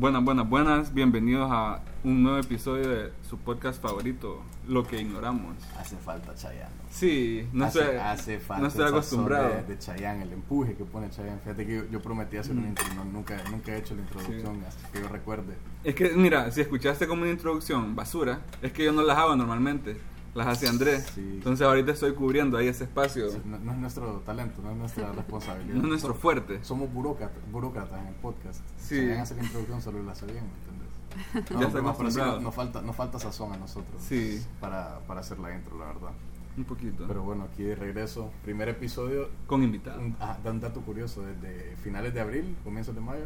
Buenas, buenas, buenas. Bienvenidos a un nuevo episodio de su podcast favorito, Lo que ignoramos. Hace falta Chayanne. Sí, no hace, estoy, hace falta no estoy acostumbrado. De, de Chayanne, el empuje que pone Chayanne. Fíjate que yo, yo prometí hacer Mm. una intro, no, nunca, nunca he hecho la introducción hasta que yo recuerde. Es que, mira, si escuchaste como una introducción basura, es que yo no las hago normalmente. Las hace Andrés. Sí. Entonces ahorita estoy cubriendo ahí ese espacio. Sí, No, no es nuestro talento, no es nuestra responsabilidad. No es nuestro fuerte. Somos burócratas, burócratas en el podcast. Sí. Chayanne hace la introducción, solo la hace bien, ¿me entiendes? Ya está pero sí, nos, falta, nos falta sazón a nosotros Sí. para, para hacer la intro, la verdad. Un poquito. Pero bueno, aquí de regreso, primer episodio Con invitado. Un, ah, da un dato curioso, desde finales de abril, comienzos de mayo,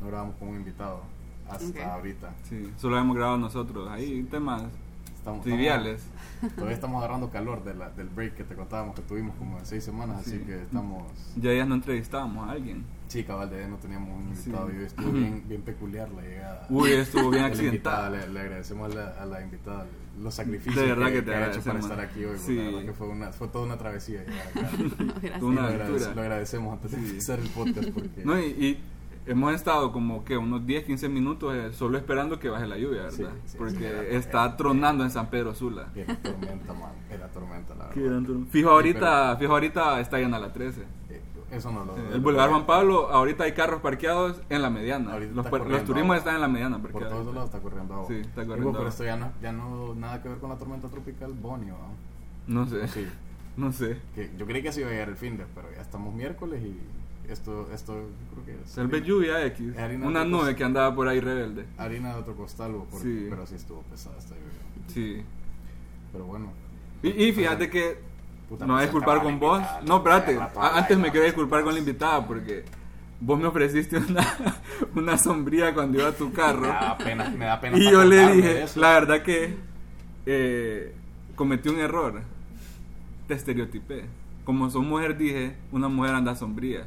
no grabamos con un invitado hasta Ok. ahorita. Sí, solo hemos grabado nosotros. Ahí temas Estamos, triviales. estamos- todavía estamos agarrando calor de la- del break que te contábamos que tuvimos como de seis semanas, Sí. así que estamos... Ya ya no entrevistábamos a alguien. Sí, cabal, de ahí no teníamos un Sí. invitado y hoy estuvo bien, bien peculiar la llegada. Uy, estuvo bien accidentada. le, le agradecemos a la, a la invitada los sacrificios De verdad que que, te ha hecho para estar aquí hoy. Sí. La verdad que fue, una, fue toda una travesía llegar acá. No, gracias. Tú una lo, aventura. agradece- lo agradecemos antes de Sí. empezar el podcast porque... No, y, y hemos estado como que unos 10, 15 minutos eh, solo esperando que baje la lluvia, ¿verdad? Sí, sí, Porque sí, era- está tronando en San Pedro Sula. Era tormenta, man. Era tormenta, la verdad. Fijo ahorita, fijo ahorita está llena la 13. Eh, Eso no lo. El Boulevard Juan Pablo, ahorita hay carros parqueados en la mediana. Los, los turismos están en la mediana Por todos lados está corriendo agua. Sí, está corriendo pero esto ya no, ya no nada que ver con la tormenta tropical Bonnie, ¿no? No sé, Sí. no sé. Que yo creí que se iba a llegar el fin de, pero ya estamos miércoles y esto, esto yo creo que es. Tal vez lluvia X. Harina Una nube que andaba por ahí rebelde. Harina de otro costal, o porque- Sí. pero sí estuvo pesada esta lluvia. Sí. Pero bueno. Y, y fíjate que Puta, me voy a disculpar con vos. invitada, No, espérate. Antes me no quería disculpar con la invitada porque vos me ofreciste una, una sombría cuando iba a tu carro. Me da pena, me da pena Y yo le dije, la verdad que eh, cometí un error. Te estereotipé. Como soy mujer, dije, una mujer anda sombría.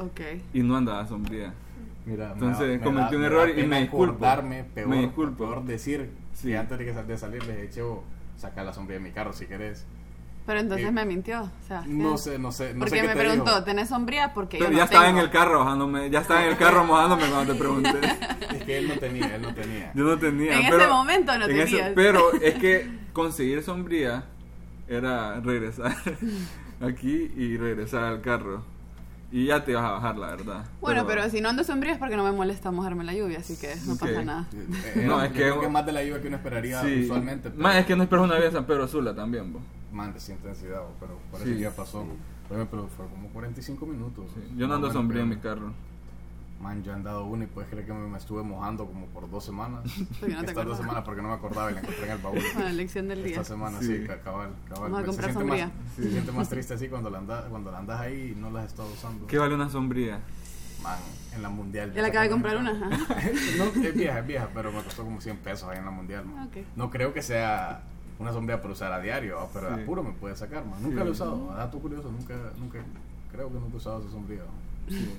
Ok. Y no andaba sombría. Mira, Entonces, me cometí da- un error y me disculpo. peor, Me disculpo. peor decir Sí. que antes de, que sal- de salir les dije, "Chevo, saca la sombría de mi carro si querés. Pero entonces Sí. me mintió. O sea, No sé, no sé, no porque sé qué me te preguntó, dijo. ¿tenés sombría? Porque Pero yo ya no estaba en el carro bajándome, ya estaba en el carro mojándome cuando te pregunté. Es que él no tenía, él no tenía. Yo no tenía. En pero- ese momento no en ese- tenías. pero es que conseguir sombría era regresar aquí y regresar al carro. Y ya te ibas a bajar, la verdad. Bueno, pero, si no ando sombría es porque no me molesta mojarme la lluvia, así que no pasa nada. Eh, No, es es que- que, es más de la lluvia que uno esperaría Sí. usualmente. pero- Más es que no esperas una vida en San Pedro Sula también, vos. Man, de intensidad, pero parece Sí. que ya pasó. Pero, pero fue como 45 minutos. Sí, Yo no Más ando o menos, sombría en mi carro. Man, yo he andado uno y puedes creer que me, me estuve mojando como por dos semanas. Porque no te Estas dos semanas porque no me acordaba y la encontré en el baúl. Bueno, lección del día. Esta semana, Sí. sí, ca- cabal, cabal. Vamos a Se comprar siente sombría. Más, Se siente más triste así cuando la andas, cuando la andas ahí y no las estás usando. ¿Qué vale una sombría? Man, en la mundial. Ya le acabé de comprar una. no, es vieja, es vieja, pero me costó como 100 pesos ahí en la mundial. man. Ok. No creo que sea una sombría para usar a diario, ¿va? pero Sí. a puro me puede sacar, man. Nunca Sí. lo he usado, dato curioso, nunca, nunca, creo que nunca he usado esa sombría. ¿va?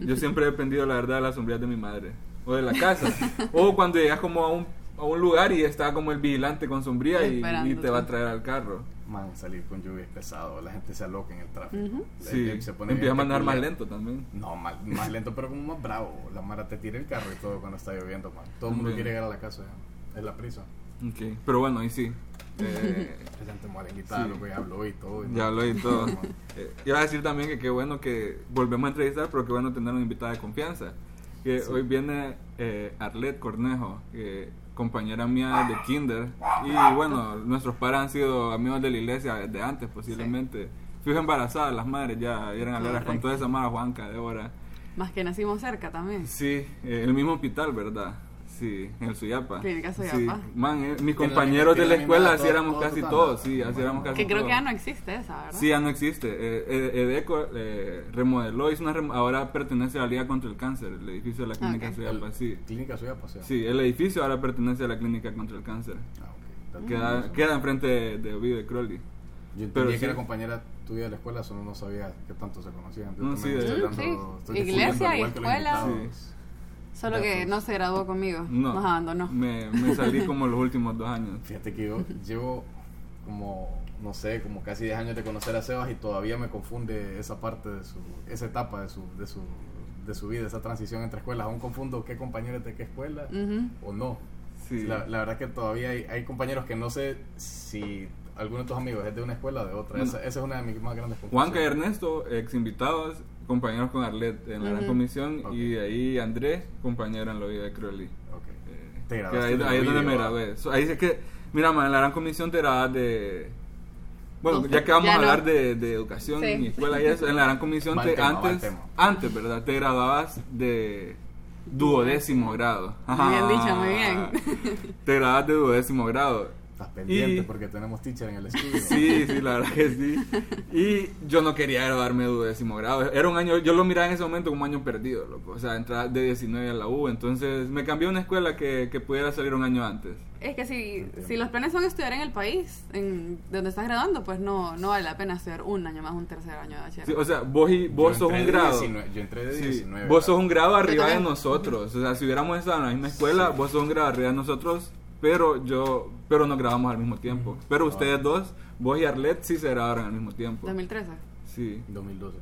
Yo siempre he dependido, la verdad, de las sombrías de mi madre. O de la casa. o cuando llegas como a un, a un lugar y está como el vigilante con sombría y, y te va a traer al carro. Man, salir con lluvia es pesado, la gente se aloca en el tráfico. Sí, se pone empieza a manejar más lento también. No, más lento, pero como más bravo. La Mara te tira el carro y todo cuando está lloviendo, man. Todo el mundo quiere llegar a la casa, ya. es la prisa. Ok, Pero bueno, y sí. Eh, La gente muere invitada, Sí. lo que ya habló y todo. y ya habló y todo. Eh, iba a decir también que qué bueno que volvemos a entrevistar, pero qué bueno tener una invitada de confianza. Que Sí. hoy viene eh, Arlette Cornejo, que compañera mía de kinder. Y bueno, nuestros padres han sido amigos de la iglesia desde antes, posiblemente. Fijo embarazadas las madres, ya eran aleras con toda esa mala Juanca, Débora. Más que nacimos cerca también. Sí, eh, el mismo hospital, ¿verdad? Sí, en el Suyapa. Clínica Suyapa. Sí, man, eh, mis compañeros de la escuela, así éramos todo- casi todo todos, sí, así éramos casi Que creo todos. que ya no existe esa, ¿verdad? Sí, ya no existe. Eh, eh, Edeco eh, remodeló, hizo una rem- ahora pertenece a la Liga contra el Cáncer, el edificio de la Clínica Ok. Suyapa, sí. Clínica Suya pasea. Sí, el edificio ahora pertenece a la Clínica contra el Cáncer. Ah, ok. Dato Queda, curioso. queda enfrente de, de Ovidio de Crowley. Yo entendía pero que sí. era compañera tuya de la escuela, solo no sabía que tanto se conocían. Yo No, sí, de- dando- Sí. Iglesia y escuela. invitados. Solo que Datos. no se graduó conmigo. No, Nos abandonó. Me, me salí como los últimos dos años. Fíjate que yo llevo como, no sé, como casi 10 años de conocer a Sebas y todavía me confunde esa parte de su, esa etapa de su, de su, de su vida, esa transición entre escuelas. Aún confundo qué compañeros de qué escuela Ujú. o no. Sí. La, la verdad que todavía hay, hay compañeros que no sé si alguno de tus amigos es de una escuela o de otra. Esa, esa es una de mis más grandes Juanca y confusiones. Ernesto, ex invitados, compañeros con Arlet en la gran comisión. Y de ahí Andrés, compañero en la vida de Crowley. Ok. Eh, Te ahí, de ahí es donde me grabé. So, ahí es que, mira, man, en la gran comisión te grabas de. Bueno, ya que vamos ya a no. hablar de, de educación Sí. y escuela y eso, en la gran comisión te, tema, antes, antes, ¿verdad? Te graduabas de duodécimo grado. Muy bien dicho, muy bien. Te graduabas de duodécimo grado. Estás pendiente Y- porque tenemos teacher en el estudio. Sí, sí, la verdad que sí. Y yo no quería graduarme de duodécimo grado. Era un año, yo lo miraba en ese momento como un año perdido, loco. O sea, entrar de 19 a la U. Entonces me cambié a una escuela que, que pudiera salir un año antes. Es que si, Entiendo. si los planes son estudiar en el país, en donde estás graduando, pues no, no vale la pena estudiar un año más, un tercer año de Sí, bachillerato. o sea, vos, y, vos sos un grado. 19, yo entré de Sí, 19. vos sos un grado arriba de nosotros. O sea, si hubiéramos estado en la misma escuela, vos sos un grado arriba de nosotros, pero yo, pero nos grabamos al mismo tiempo. Pero ustedes dos, vos y Arlet, sí se grabaron al mismo tiempo. 2013. Sí. 2012.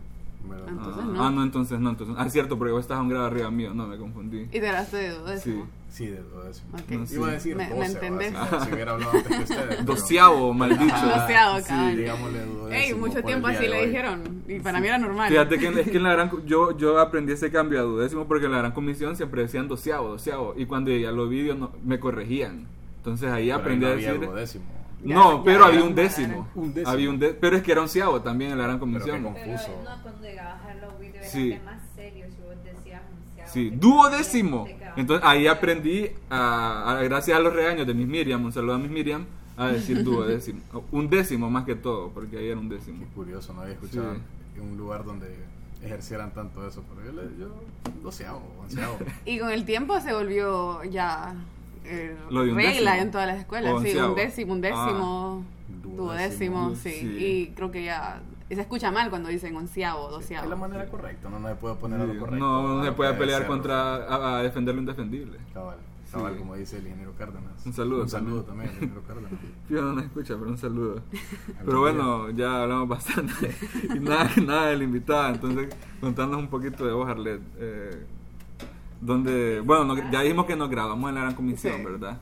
¿verdad? Entonces, ah, no. ah, no, entonces no. Entonces, ah, cierto, porque vos estás a un grado arriba mío. No, me confundí. Y te graduaste de duodécimo. Sí. Sí, de décimo. Ok. No, sí. Iba a decir Me- 12, me ¿verdad? entendés. Si, si hubiera hablado antes que ustedes. pero- Doceavo, mal dicho. Ajá, Doceavo, sí, digámosle duodécimo Ey, mucho tiempo así le dijeron. Y para mí era normal. Fíjate que, es que en la gran, yo, yo aprendí ese cambio a duodécimo porque en la gran comisión siempre decían doceavo, doceavo. Y cuando ya los vídeos no, me corregían. Entonces ahí Pero ahí aprendí no a había decir. duodécimo. Ya, no, ya, pero había un décimo. Un décimo. Había un de- pero es que era onceavo también en la gran Pero comisión. confuso. Pero no, cuando llegabas a los videos Sí. era más Sí, duodécimo. Entonces ahí aprendí, a, a- gracias a los regaños de Miss Miriam, un saludo a Miss Miriam, a decir duodécimo. Un décimo más que todo, porque ahí era un décimo. Qué curioso, no había escuchado Sí. en un lugar donde ejercieran tanto eso. Pero yo, le, yo doceavo, onceavo. Y con el tiempo se volvió ya eh, Lo de un regla décimo. en todas las escuelas. Sí, un décimo, un décimo, Ah. duodécimo, Duodécimo, sí. sí. Y creo que ya y se escucha mal cuando dicen onceavo, Es doceavo. la manera correcta, no, no se puede poner a lo correcto. no, no se puede pelear contra a, a defender lo indefendible. Cabal, cabal, Sí. como dice el ingeniero Cárdenas. Un saludo Un saludo también. al ingeniero Cárdenas. Yo no nos escucha, pero un saludo. Pero bueno, ya hablamos bastante y nada, nada del invitado. Entonces, contanos un poquito de vos, Arlet. Eh, donde, bueno, no- ya dijimos que nos grabamos en la gran comisión, Sí. ¿verdad?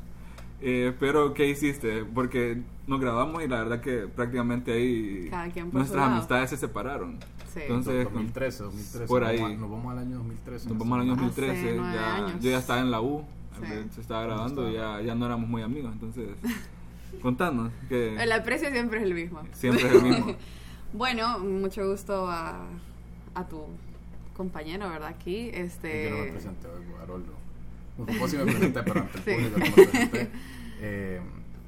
Eh, pero, ¿qué hiciste? Porque nos grabamos y la verdad que prácticamente ahí nuestras amistades se separaron. Sí. Entonces, con- 2013, 2013. por ahí. Nos vamos al año 2013. nos vamos al año Hace 2013, nueve ya, años. yo ya estaba en la U, Sí. Se estaba grabando y estaba. ya, ya no éramos muy amigos. Entonces, contanos. Que El aprecio siempre es el mismo. siempre es el mismo. Bueno, mucho gusto a, a tu compañero, ¿verdad? Aquí, este... Yo no me presenté hoy, Haroldo. No, vos sí me presenté, pero ante el Sí. público no me presenté. Eh,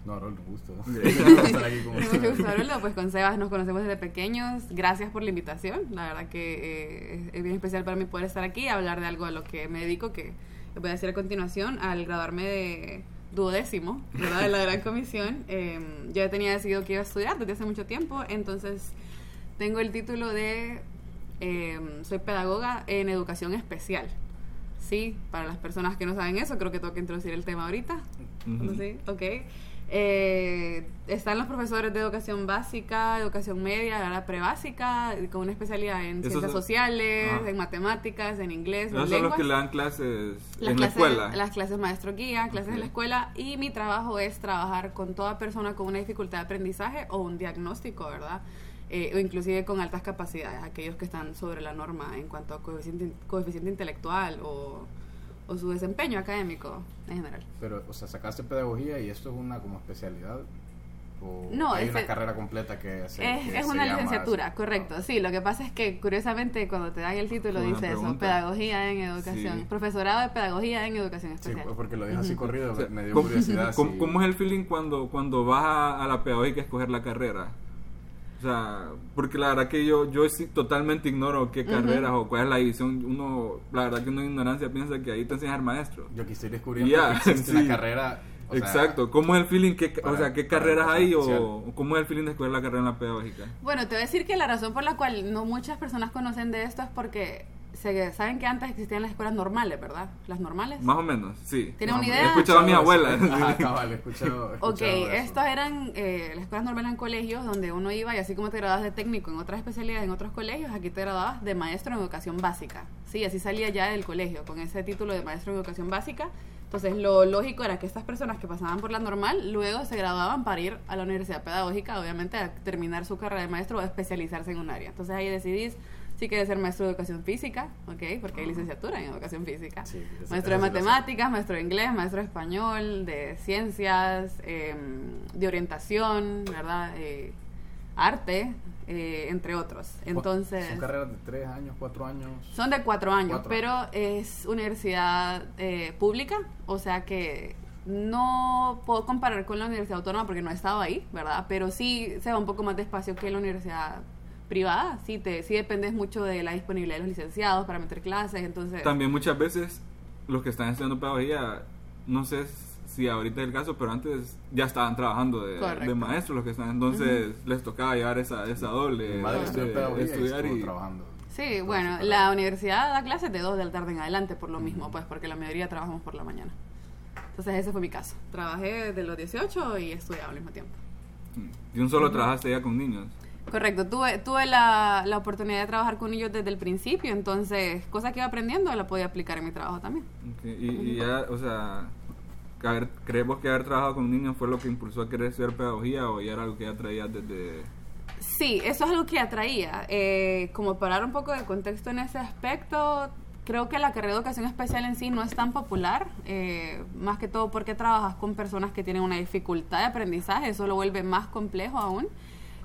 no, Haroldo, gusto. estar aquí con Mucho gusto, Haroldo. Pues con Sebas nos conocemos desde pequeños. Gracias por la invitación. La verdad que eh, es bien especial para mí poder estar aquí y hablar de algo a lo que me dedico, que les voy a decir a continuación. Al graduarme de duodécimo, ¿verdad? De la gran comisión, eh, yo ya tenía decidido que iba a estudiar desde hace mucho tiempo. Entonces, tengo el título de... eh, soy pedagoga en educación especial. Sí, para las personas que no saben eso, creo que tengo que introducir el tema ahorita. Ujú. Sí, ok. Eh, están los profesores de educación básica, educación media, ahora prebásica, con una especialidad en ciencias sociales, Ah. en matemáticas, en inglés, en Esos son los que le dan clases Las en la escuela. las clases maestro guía, clases de la Ok. escuela y mi trabajo es trabajar con toda persona con una dificultad de aprendizaje o un diagnóstico, ¿verdad? Eh, o inclusive con altas capacidades, aquellos que están sobre la norma en cuanto a coeficiente, coeficiente intelectual o, o su desempeño académico en general. Pero, o sea, sacaste pedagogía y esto es una como especialidad. ¿O No, hay es una el- carrera completa que se Es, que es se una llama licenciatura, así? correcto. Ah. Sí, lo que pasa es que curiosamente cuando te dan el título dice eso, pedagogía en educación, Sí. profesorado de pedagogía en educación Sí, especial. porque lo dije así corrido, O sea, me dio ¿cómo, curiosidad. ¿cómo, es el feeling cuando, cuando vas a, a la pedagógica a escoger la carrera? O sea, porque la verdad que yo, yo sí totalmente ignoro qué carreras o cuál es la división. Uno, la verdad que uno en ignorancia piensa que ahí te enseñas a ser maestro. Yo aquí estoy descubriendo Ya, que existe sí. una carrera. o sea, Exacto. ¿Cómo es el feeling? Que, o sea, ¿qué carreras hay o cómo es el feeling de escoger la carrera en la pedagógica? Bueno, te voy a decir que la razón por la cual no muchas personas conocen de esto es porque se, saben que antes existían las escuelas normales, ¿verdad? Las normales. Más o menos, sí. ¿Tienen una idea? He escuchado a mi abuela. Ajá, cabal, he escuchado, he Ok, eso. estos eran, eh, las escuelas normales en colegios donde uno iba y así como te graduabas de técnico en otras especialidades en otros colegios, aquí te graduabas de maestro en educación básica. Sí, así salía ya del colegio con ese título de maestro en educación básica. Entonces lo lógico era que estas personas que pasaban por la normal luego se graduaban para ir a la universidad pedagógica, obviamente a terminar su carrera de maestro o a especializarse en un área. Entonces ahí decidís si quieres ser maestro de educación física, ¿ok? Porque hay licenciatura en educación física. Sí, maestro de matemáticas, maestro de inglés, maestro de español, de ciencias, eh, de orientación, ¿verdad? Eh, arte, eh, entre otros. Entonces, Son carreras de tres años, cuatro años. son de cuatro años, Cuatro. pero es universidad eh, pública, o sea que no puedo comparar con la universidad autónoma porque no he estado ahí, ¿verdad? Pero sí se va un poco más despacio que la universidad privada, sí, te, sí dependes mucho de la disponibilidad de los licenciados para meter clases, entonces... También muchas veces los que están estudiando pedagogía, no sé si ahorita es el caso, pero antes ya estaban trabajando de, de maestros los que están, entonces les tocaba llevar esa, esa doble madre de- y estudiar y trabajando. Sí, bueno, la universidad da clases de 2 de la tarde en adelante por lo mismo, pues porque la mayoría trabajamos por la mañana. Entonces ese fue mi caso. Trabajé de los 18 y estudiaba al mismo tiempo. y un solo trabajaste ya con niños. Correcto, tuve, tuve la, la oportunidad de trabajar con ellos desde el principio, entonces cosas que iba aprendiendo la podía aplicar en mi trabajo también. Y, y ya, o sea, que haber- ¿crees vos que haber trabajado con niños fue lo que impulsó a querer estudiar pedagogía o ya era algo que ya traías desde... Sí, eso es algo que atraía. Eh, como para dar un poco de contexto en ese aspecto, creo que la carrera de educación especial en sí no es tan popular, eh, más que todo porque trabajas con personas que tienen una dificultad de aprendizaje, eso lo vuelve más complejo aún.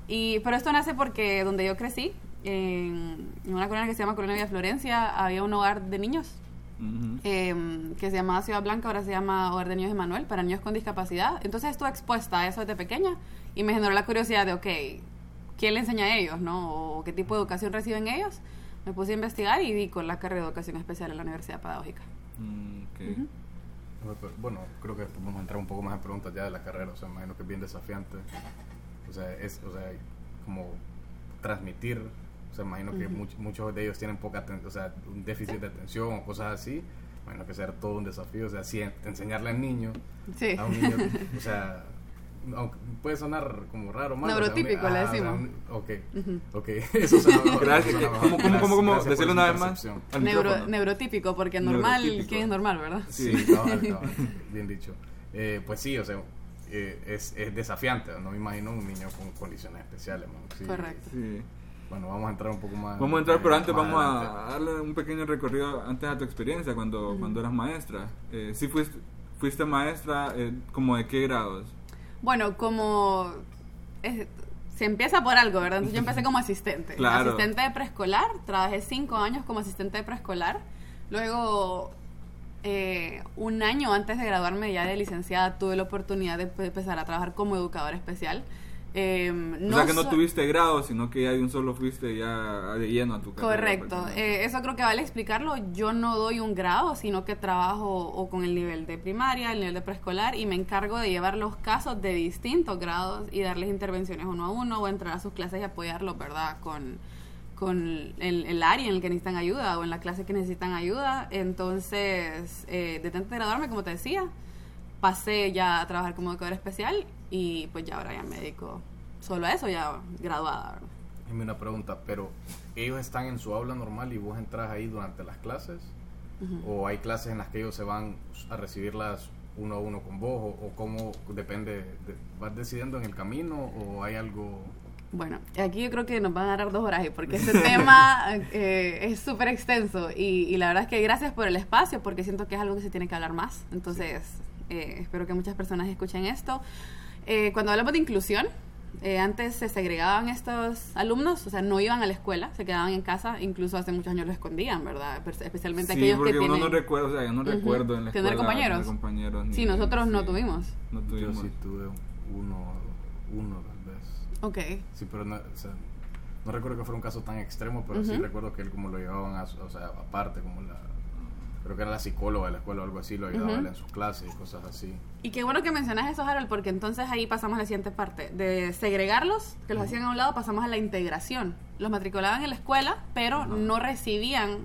Y, pero esto nace porque donde yo crecí, en, en una colonia que se llama Colonia Villa Florencia, había un hogar de niños Ujú. eh, que se llamaba Ciudad Blanca, ahora se llama Hogar de Niños Emanuel, para niños con discapacidad. Entonces estuve expuesta a eso desde pequeña y me generó la curiosidad de, ok, ¿quién le enseña a ellos, no? ¿O qué tipo de educación reciben ellos? Me puse a investigar y di con la carrera de educación especial en la Universidad Pedagógica. Mm, ok. Ujú. Bueno, creo que vamos a entrar un poco más en preguntas ya de la carrera. O sea, me imagino que es bien desafiante. O sea, es o sea, como transmitir. O sea, imagino que much- muchos de ellos tienen poca o sea, un déficit de atención o cosas así. Imagino que será todo un desafío. O sea, si en- enseñarle al niño, Sí. a un niño, o sea, aunque puede sonar como raro, malo, o sea, un- Neurotípico, le ah, sea, decimos. ok, ok, eso suena mejor, Gracias. ¿Cómo, cómo, cómo, cómo? Decirlo una vez más Neuro- neurotípico, porque normal, Neurotípico. ¿quién es normal, verdad? Sí, cabal, cabal, bien dicho. Eh, pues sí, o sea, eh, es, es desafiante, no me imagino un niño con condiciones especiales. man. Sí. Correcto. Sí. Bueno, vamos a entrar un poco más. Vamos a entrar, pero antes vamos adelante. a darle un pequeño recorrido antes a tu experiencia cuando, cuando eras maestra. Eh, sí fuiste, fuiste maestra, eh, como de qué grados? Bueno, como es- se empieza por algo, ¿verdad? Entonces yo empecé como asistente. Claro. Asistente de preescolar, trabajé cinco años como asistente de preescolar. Luego, eh, un año antes de graduarme ya de licenciada, tuve la oportunidad de pe- empezar a trabajar como educadora especial. Eh, o sea que no so- tuviste grado, sino que ya de un solo fuiste ya de lleno a tu carrera. Correcto, prácticamente. Eh, eso creo que vale explicarlo. Yo no doy un grado, sino que trabajo o con el nivel de primaria, el nivel de preescolar y me encargo de llevar los casos de distintos grados y darles intervenciones uno a uno o entrar a sus clases y apoyarlos, ¿verdad? Con, con el, el área en el que necesitan ayuda o en la clase que necesitan ayuda. Entonces, eh, de graduarme, como te decía, pasé ya a trabajar como educadora especial y pues ya ahora ya me dedico solo a eso, ya graduada. Dime una pregunta, pero ellos están en su aula normal y vos entras ahí durante las clases, o hay clases en las que ellos se van a recibirlas uno a uno con vos, o, o cómo depende, de- vas decidiendo en el camino, o hay algo. Bueno, aquí yo creo que nos van a dar dos horas porque este tema eh, es súper extenso y, y la verdad es que gracias por el espacio, porque siento que es algo que se tiene que hablar más. Entonces, eh, espero que muchas personas escuchen esto. Eh, cuando hablamos de inclusión, eh, antes se segregaban estos alumnos, o sea, no iban a la escuela, se quedaban en casa, incluso hace muchos años lo escondían, ¿verdad? Especialmente Sí, aquellos porque que uno tienen... no recuerda, o sea, yo no recuerdo en la escuela ¿Tener compañeros? tener compañeros ni- Sí, nosotros no tuvimos. No Yo tuvimos. sí tuve uno, uno. Ok. Sí, pero no, o sea, no recuerdo que fuera un caso tan extremo, pero sí recuerdo que él como lo llevaban, a, o sea, aparte, como la, creo que era la psicóloga de la escuela o algo así, lo ayudaba Ujú. él en sus clases y cosas así. Y qué bueno que mencionas eso, Harold, porque entonces ahí pasamos a la siguiente parte. De segregarlos, que los hacían a un lado, pasamos a la integración. Los matriculaban en la escuela, pero no recibían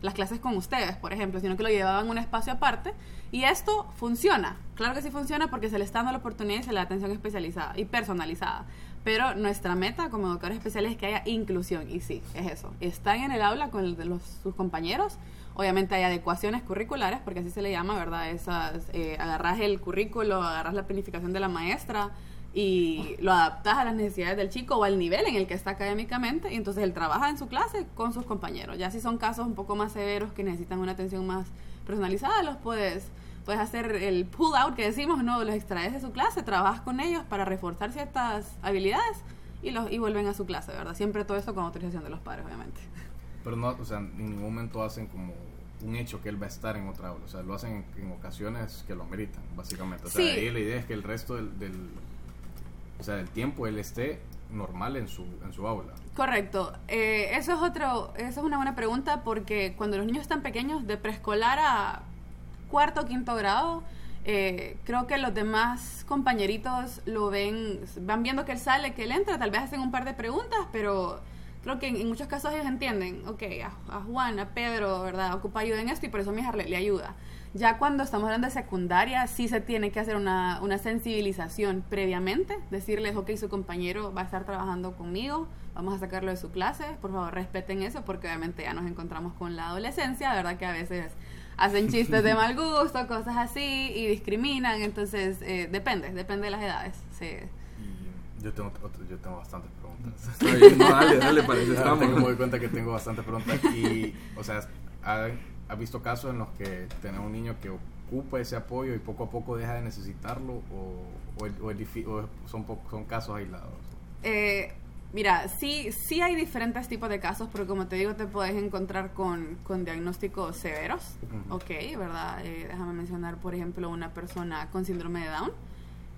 las clases con ustedes, por ejemplo, sino que lo llevaban a un espacio aparte. Y esto funciona. Claro que sí funciona porque se le está dando la oportunidad y se le da atención especializada y personalizada. Pero nuestra meta como educadores especiales es que haya inclusión. Y sí, es eso. Están en el aula con los, sus compañeros. Obviamente hay adecuaciones curriculares, porque así se le llama, ¿verdad? Esas, eh, agarras el currículo, agarras la planificación de la maestra y lo adaptas a las necesidades del chico o al nivel en el que está académicamente. Y entonces él trabaja en su clase con sus compañeros. Ya si son casos un poco más severos que necesitan una atención más personalizada, los puedes puedes hacer el pull out que decimos, no, los extraes de su clase, trabajas con ellos para reforzar ciertas habilidades y los y vuelven a su clase, ¿verdad? Siempre todo eso con autorización de los padres, obviamente. Pero no, o sea, en ningún momento hacen como un hecho que él va a estar en otra aula. O sea, lo hacen en, en ocasiones que lo meritan, básicamente. O sea, Sí. ahí la idea es que el resto del, del, o sea, del tiempo él esté normal en su, en su aula. Correcto. Eh, eso es otro, eso es una buena pregunta porque cuando los niños están pequeños, de preescolar a cuarto o quinto grado, eh, creo que los demás compañeritos lo ven, van viendo que él sale, que él entra, tal vez hacen un par de preguntas, pero creo que en, muchos casos ellos entienden, ok, a, a Juan, a Pedro, ¿verdad? Ocupa ayuda en esto y por eso mi hija le, le ayuda. Ya cuando estamos hablando de secundaria, sí se tiene que hacer una, una sensibilización previamente, decirles, ok, su compañero va a estar trabajando conmigo, vamos a sacarlo de su clase, por favor respeten eso, porque obviamente ya nos encontramos con la adolescencia, ¿verdad? Que a veces hacen chistes de mal gusto, cosas así, y discriminan, entonces eh, depende, depende de las edades. Sí. Y yo tengo, otro- yo tengo bastantes preguntas. Está bien, no, dale, dale, para eso estamos. tengo- me doy cuenta que tengo bastantes preguntas y, o sea, ¿ha, ha visto casos en los que tenés un niño que ocupa ese apoyo y poco a poco deja de necesitarlo o, o, es- o son, son casos aislados? Eh, mira, sí, sí hay diferentes tipos de casos, porque como te digo, te puedes encontrar con, con diagnósticos severos, Ujú. ok, ¿verdad? Eh, déjame mencionar, por ejemplo, una persona con síndrome de Down.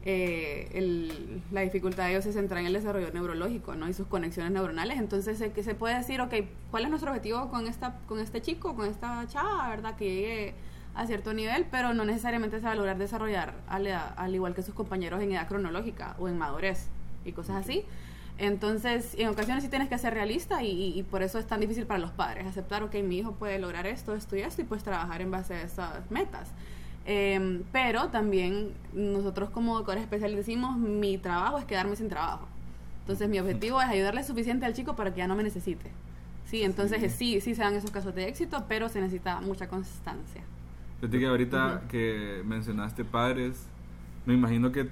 Eh, el- la dificultad de ellos se centra en el desarrollo neurológico, ¿no? Y sus conexiones neuronales. Entonces, se, que se puede decir, ok, ¿cuál es nuestro objetivo con, esta, con este chico, con esta chava, ¿verdad? Que llegue a cierto nivel, pero no necesariamente se va a lograr desarrollar al, al igual que sus compañeros en edad cronológica o en madurez y cosas así. Entonces, en ocasiones sí tienes que ser realista y, y- y por eso es tan difícil para los padres aceptar, ok, mi hijo puede lograr esto, esto y esto y pues trabajar en base a esas metas. Em, pero también nosotros como educadores especiales decimos, mi trabajo es quedarme sin trabajo. Entonces mi objetivo es ayudarle suficiente al chico para que ya no me necesite. Sí, entonces eh, sí, sí se dan esos casos de éxito, pero se necesita mucha constancia. Fíjate que ahorita Ujú. que mencionaste padres, me imagino que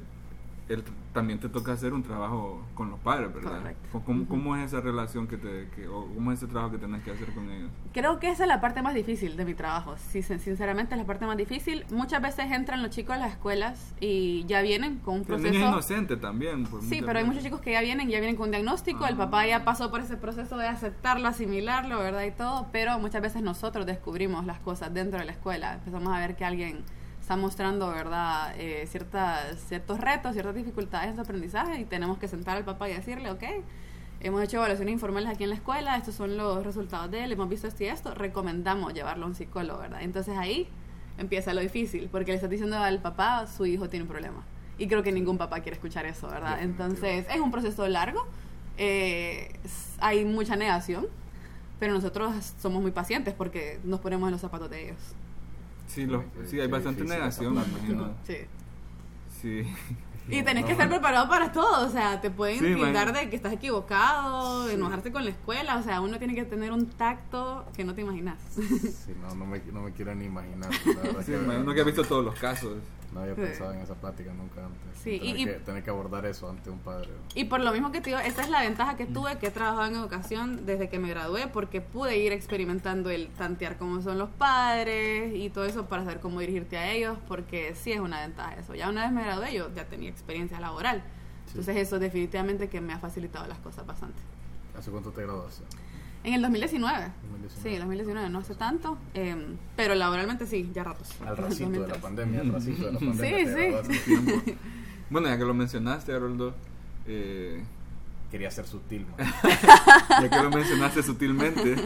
el- también te toca hacer un trabajo con los padres, ¿verdad? Correcto. ¿Cómo, cómo es esa relación que te, que, o cómo es ese trabajo que tenés que hacer con ellos? Creo que esa es la parte más difícil de mi trabajo. Sí, sin- sinceramente es la parte más difícil. Muchas veces entran los chicos a las escuelas y ya vienen con un proceso. es inocente también. pues, Sí, pero hay muchos chicos que ya vienen, ya vienen con un diagnóstico, el Ah. papá ya pasó por ese proceso de aceptarlo, asimilarlo, ¿verdad? Y todo, pero muchas veces nosotros descubrimos las cosas dentro de la escuela. Empezamos a ver que alguien está mostrando, ¿verdad? Eh, ciertas, ciertos retos, ciertas dificultades en su aprendizaje y tenemos que sentar al papá y decirle, ok, hemos hecho evaluaciones informales aquí en la escuela, estos son los resultados de él, hemos visto esto y esto, recomendamos llevarlo a un psicólogo, ¿verdad? Entonces ahí empieza lo difícil, porque le estás diciendo al papá, su hijo tiene un problema. Y creo que ningún papá quiere escuchar eso, ¿verdad? Entonces es un proceso largo, eh, hay mucha negación, pero nosotros somos muy pacientes porque nos ponemos en los zapatos de ellos. Sí, lo- sí, hay bastante negación, me imagino. Sí. Sí. Y No, tenés que no, estar preparado para todo, o sea, te pueden Sí, man. de que estás equivocado, Sí. enojarte con la escuela, o sea, uno tiene que tener un tacto que no te imaginas. Sí, no, no, me, no me quiero ni imaginar. La Sí, que imagino que has visto todos los casos. No había pensado en esa plática nunca antes. Sí, tener, y- y- que, tener que abordar eso ante un padre. Y por lo mismo que te digo, esa es la ventaja que tuve, que he trabajado en educación desde que me gradué, porque pude ir experimentando el tantear cómo son los padres y todo eso para saber cómo dirigirte a ellos, porque sí es una ventaja eso. Ya una vez me gradué, yo ya tenía experiencia laboral. Sí. Entonces eso definitivamente que me ha facilitado las cosas bastante. ¿Hace cuánto te graduaste? En el 2019. 2019. Sí, 2019, no hace tanto, eh, pero laboralmente sí, ya ratos. Al racito de la 2003. pandemia, al racito de la pandemia. Sí, sí. Bueno, ya que lo mencionaste, Haroldo, eh, Quería ser sutil, ya que lo mencionaste sutilmente,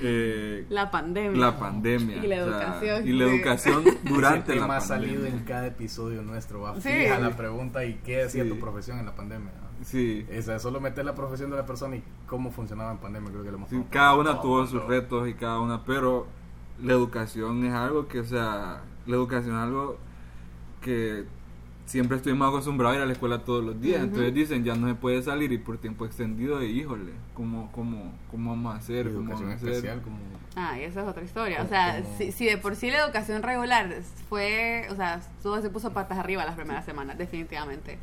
eh, La pandemia. la pandemia. Y la o sea, educación. y la Sí. educación durante Ese la tema ha pandemia. salido en cada episodio nuestro. Va Sí. fija la pregunta y qué hacía Sí. tu profesión en la pandemia. Sí, Esa, solo meter la profesión de la persona y cómo funcionaba en pandemia, creo que lo hemos sí, cada una todo, tuvo todo. sus retos y cada una, pero la educación es algo que, o sea, la educación es algo que siempre estuvimos acostumbrados a ir a la escuela todos los días. Entonces dicen, ya no se puede salir y por tiempo extendido, y híjole, ¿cómo, cómo, cómo vamos a hacer? ¿Cómo Educación vamos a hacer? especial, como. Ah, y esa es otra historia. O sea, como- si, si de por sí la educación regular fue, o sea, todo se puso patas arriba las primeras semanas, definitivamente.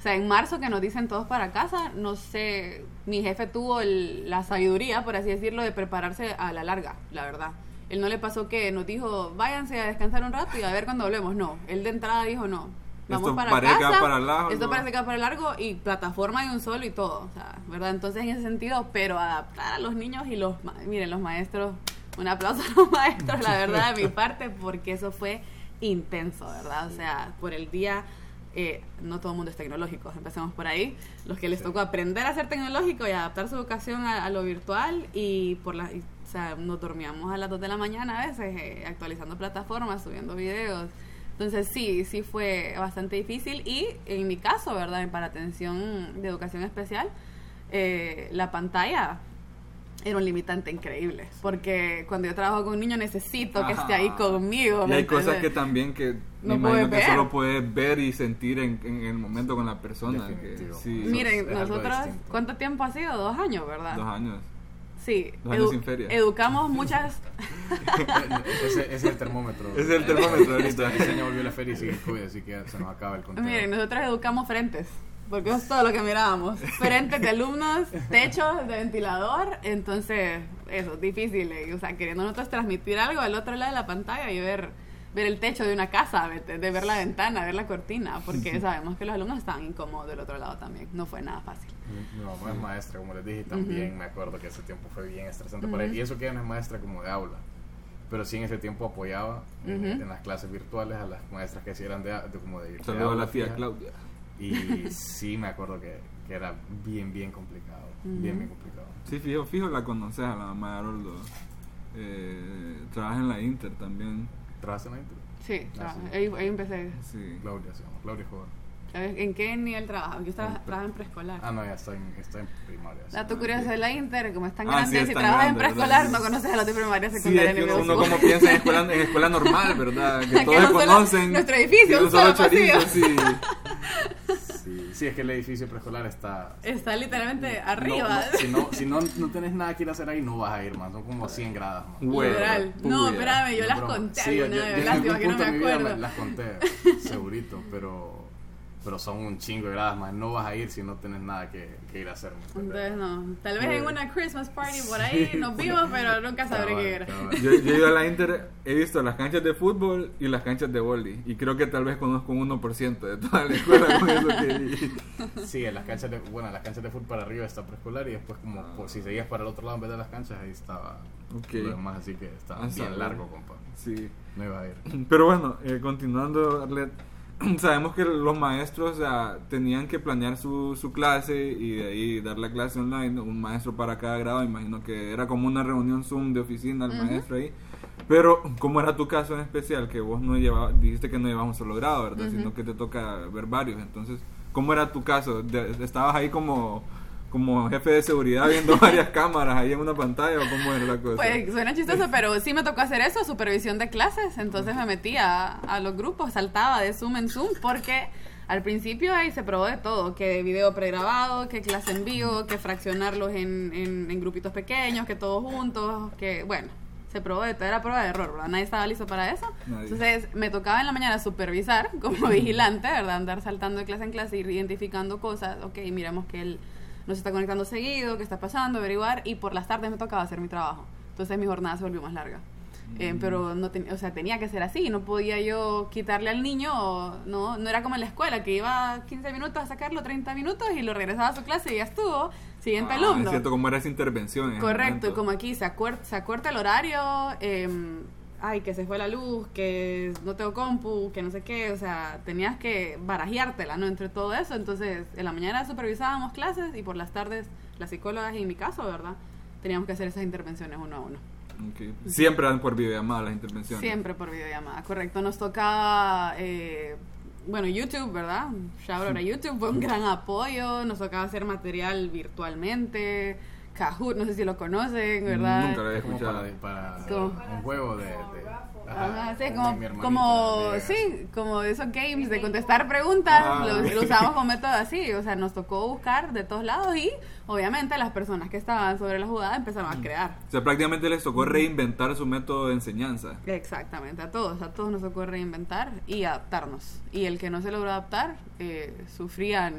O sea, en marzo que nos dicen todos para casa, no sé, mi jefe tuvo el- la sabiduría, por así decirlo, de prepararse a la larga, la verdad. Él no le pasó que nos dijo, váyanse a descansar un rato y a ver cuando volvemos. No, él de entrada dijo, no, vamos Esto para parece que va casa, para largo. esto parece que va para largo y plataforma de un solo y todo, o sea, ¿verdad? Entonces en ese sentido, pero adaptar a los niños y los, miren, los maestros, un aplauso a los maestros, la verdad, de mi parte, porque eso fue intenso, ¿verdad? O sea, por el día, eh, no todo el mundo es tecnológico, empecemos por ahí, los que les Sí. tocó aprender a ser tecnológico y adaptar su educación a, a lo virtual y por la... y, o sea, nos dormíamos a las 2 de la mañana a veces eh, actualizando plataformas, subiendo videos. Entonces sí, sí fue bastante difícil y en mi caso, ¿verdad? Para atención de educación especial, eh, la pantalla era un limitante increíble. Porque cuando yo trabajo con un niño necesito que esté ahí conmigo. Y ¿me hay cosas que también que No me imagino que solo puedes ver y sentir en, en el momento con la persona. Que, sí, Miren, es nosotros. ¿cuánto tiempo ha sido? Dos años, ¿verdad? dos años. Sí, Dos años sin feria. educamos muchas... ese, ese es el termómetro. Ese es el termómetro Este, ahorita. año volvió la feria y sigue el COVID, así que se nos acaba el conteo. Miren, nosotros educamos frentes, porque eso es todo lo que mirábamos. Frentes de alumnos, techos de ventilador, entonces eso, es difícil. eh, O sea, queriendo nosotros transmitir algo al otro lado de la pantalla y ver ver el techo de una casa, ¿me entiendes? de ver la ventana, ver la cortina, porque sabemos que los alumnos estaban incómodos del otro lado también. No fue nada fácil. Mi, mi mamá es maestra, como les dije, también Ujú. me acuerdo que ese tiempo fue bien estresante para ella. Y eso que ella no es maestra como de aula. Pero sí en ese tiempo apoyaba en, Ujú. en las clases virtuales a las maestras que sí eran de, de- como de, de Saludos a la tía. Claudia. Y sí me acuerdo que, que era bien, bien complicado. Bien, bien complicado. Sí, fijo, fijo la conoces a la mamá de Haroldo. Eh, trabaja en la Inter también. ¿Trabajaste en la Inter? Sí, Ah, sí. ahí, ahí empecé. Sí. Claudia se llama, Claudia Joven. ¿Sabes ¿En qué nivel trabajas? Yo traba- En pre- trabajo en preescolar. Ah, no, ya está en, está en primaria. sí. Dato curioso de la Inter, como es tan Ah, grande, sí, es si trabajas en preescolar no conoces a los de primaria, Sí, secundaria es que uno, como piensa en escuela, en escuela normal, ¿verdad? Que Que todos no se solo- conocen. nuestro edificio, tiene un solo chorizo, sí. Sí, sí, es que el edificio preescolar está... Está literalmente No, arriba. no, si no, si no, no tenés nada que ir a hacer ahí, no vas a ir, man. Son como 100 gradas, man. Güey, Literal. No, espérame, yo No, las conté Sí, yo- alguna yo- vez. yo en algún punto de mi vida las conté, segurito, pero, pero son un chingo de gradas, man. No vas a ir si no tenés nada que, que ir a hacer. Entonces no, tal vez en una Christmas party por ahí nos vimos, pero nunca sabré qué era. Yo, yo he ido a la Inter, he visto las canchas de fútbol y las canchas de vóley. Y creo que tal vez conozco un 1% de toda la escuela con eso que. Sí, en las canchas de, bueno, en las canchas de fútbol para arriba está preescolar y después como por- si seguías para el otro lado en vez de las canchas ahí estaba Ok. lo demás, así que estaba Ah, bien sabe. largo, compa. Sí. No iba a ir. Pero bueno, eh, continuando, Arlet, sabemos que los maestros o sea, tenían que planear su, su clase y de ahí dar la clase online, un maestro para cada grado, imagino que era como una reunión Zoom de oficina el maestro ahí. Pero, ¿cómo era tu caso en especial? Que vos no llevabas, dijiste que no llevabas un solo grado, ¿verdad? Sino que te toca ver varios. Entonces, ¿cómo era tu caso? ¿Estabas ahí como, como jefe de seguridad viendo varias cámaras ahí en una pantalla o cómo era la cosa? Pues suena chistoso, pero sí me tocó hacer eso, supervisión de clases. Entonces me metía a, los grupos, saltaba de Zoom en Zoom, porque al principio ahí se probó de todo: que video pregrabado, que clase en vivo, que fraccionarlos en, en, en grupitos pequeños, que todos juntos, que bueno. Se probó de todo, era prueba de error, ¿verdad? Nadie estaba listo para eso. Nadie. Entonces me tocaba en la mañana supervisar como vigilante, ¿verdad? Andar saltando de clase en clase, ir identificando cosas. Ok, miramos que él no se está conectando seguido, qué está pasando, averiguar. Y por las tardes me tocaba hacer mi trabajo. Entonces mi jornada se volvió más larga. Eh, pero no ten- o sea, tenía que ser así, no podía yo quitarle al niño, o- no, no era como en la escuela, que iba 15 minutos a sacarlo, 30 minutos y lo regresaba a su clase y ya estuvo, siguiente Ah, alumno. Es cierto, ¿cómo era esa intervención? Correcto, como aquí se, acuer- se acorta el horario, em, ay, que se fue la luz, que no tengo compu, que no sé qué, o sea, tenías que barajeártela, ¿no? Entre todo eso, entonces en la mañana supervisábamos clases y por las tardes las psicólogas, y en mi caso, ¿verdad? Teníamos que hacer esas intervenciones uno a uno. Siempre eran por videollamada las intervenciones. Siempre por videollamada, correcto. Nos tocaba, eh, bueno, YouTube, ¿verdad? Shout out a YouTube, fue un gran apoyo. Nos tocaba hacer material virtualmente, Kahoot, no sé si lo conocen, ¿verdad? Nunca lo había Es como para, escuchado. para Como- un juego de... de- Ajá, sí, como, como, sí, como esos games de contestar preguntas, Ah. lo, lo usamos como método así, o sea, nos tocó buscar de todos lados y obviamente las personas que estaban sobre la jugada empezaron a crear. O sea, prácticamente les tocó reinventar su método de enseñanza. Exactamente, a todos, a todos nos tocó reinventar y adaptarnos. Y el que no se logró adaptar, eh, sufrían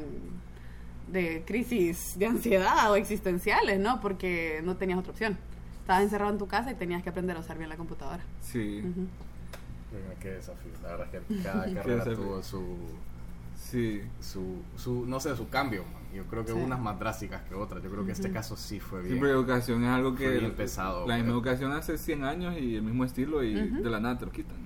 de crisis de ansiedad o existenciales, ¿no? Porque no tenías otra opción. Estabas encerrado en tu casa y tenías que aprender a usar bien la computadora. Sí, Ujú. Oiga, Qué desafío. La verdad es que cada carrera tuvo su, sí. su, su, no sé, su cambio. man. Yo creo que Sí. unas más drásticas que otras. Yo creo que este caso sí fue Sí, bien. porque educación es algo que... Bien pesado, La misma educación hace 100 años y el mismo estilo y de la nada te lo quitan.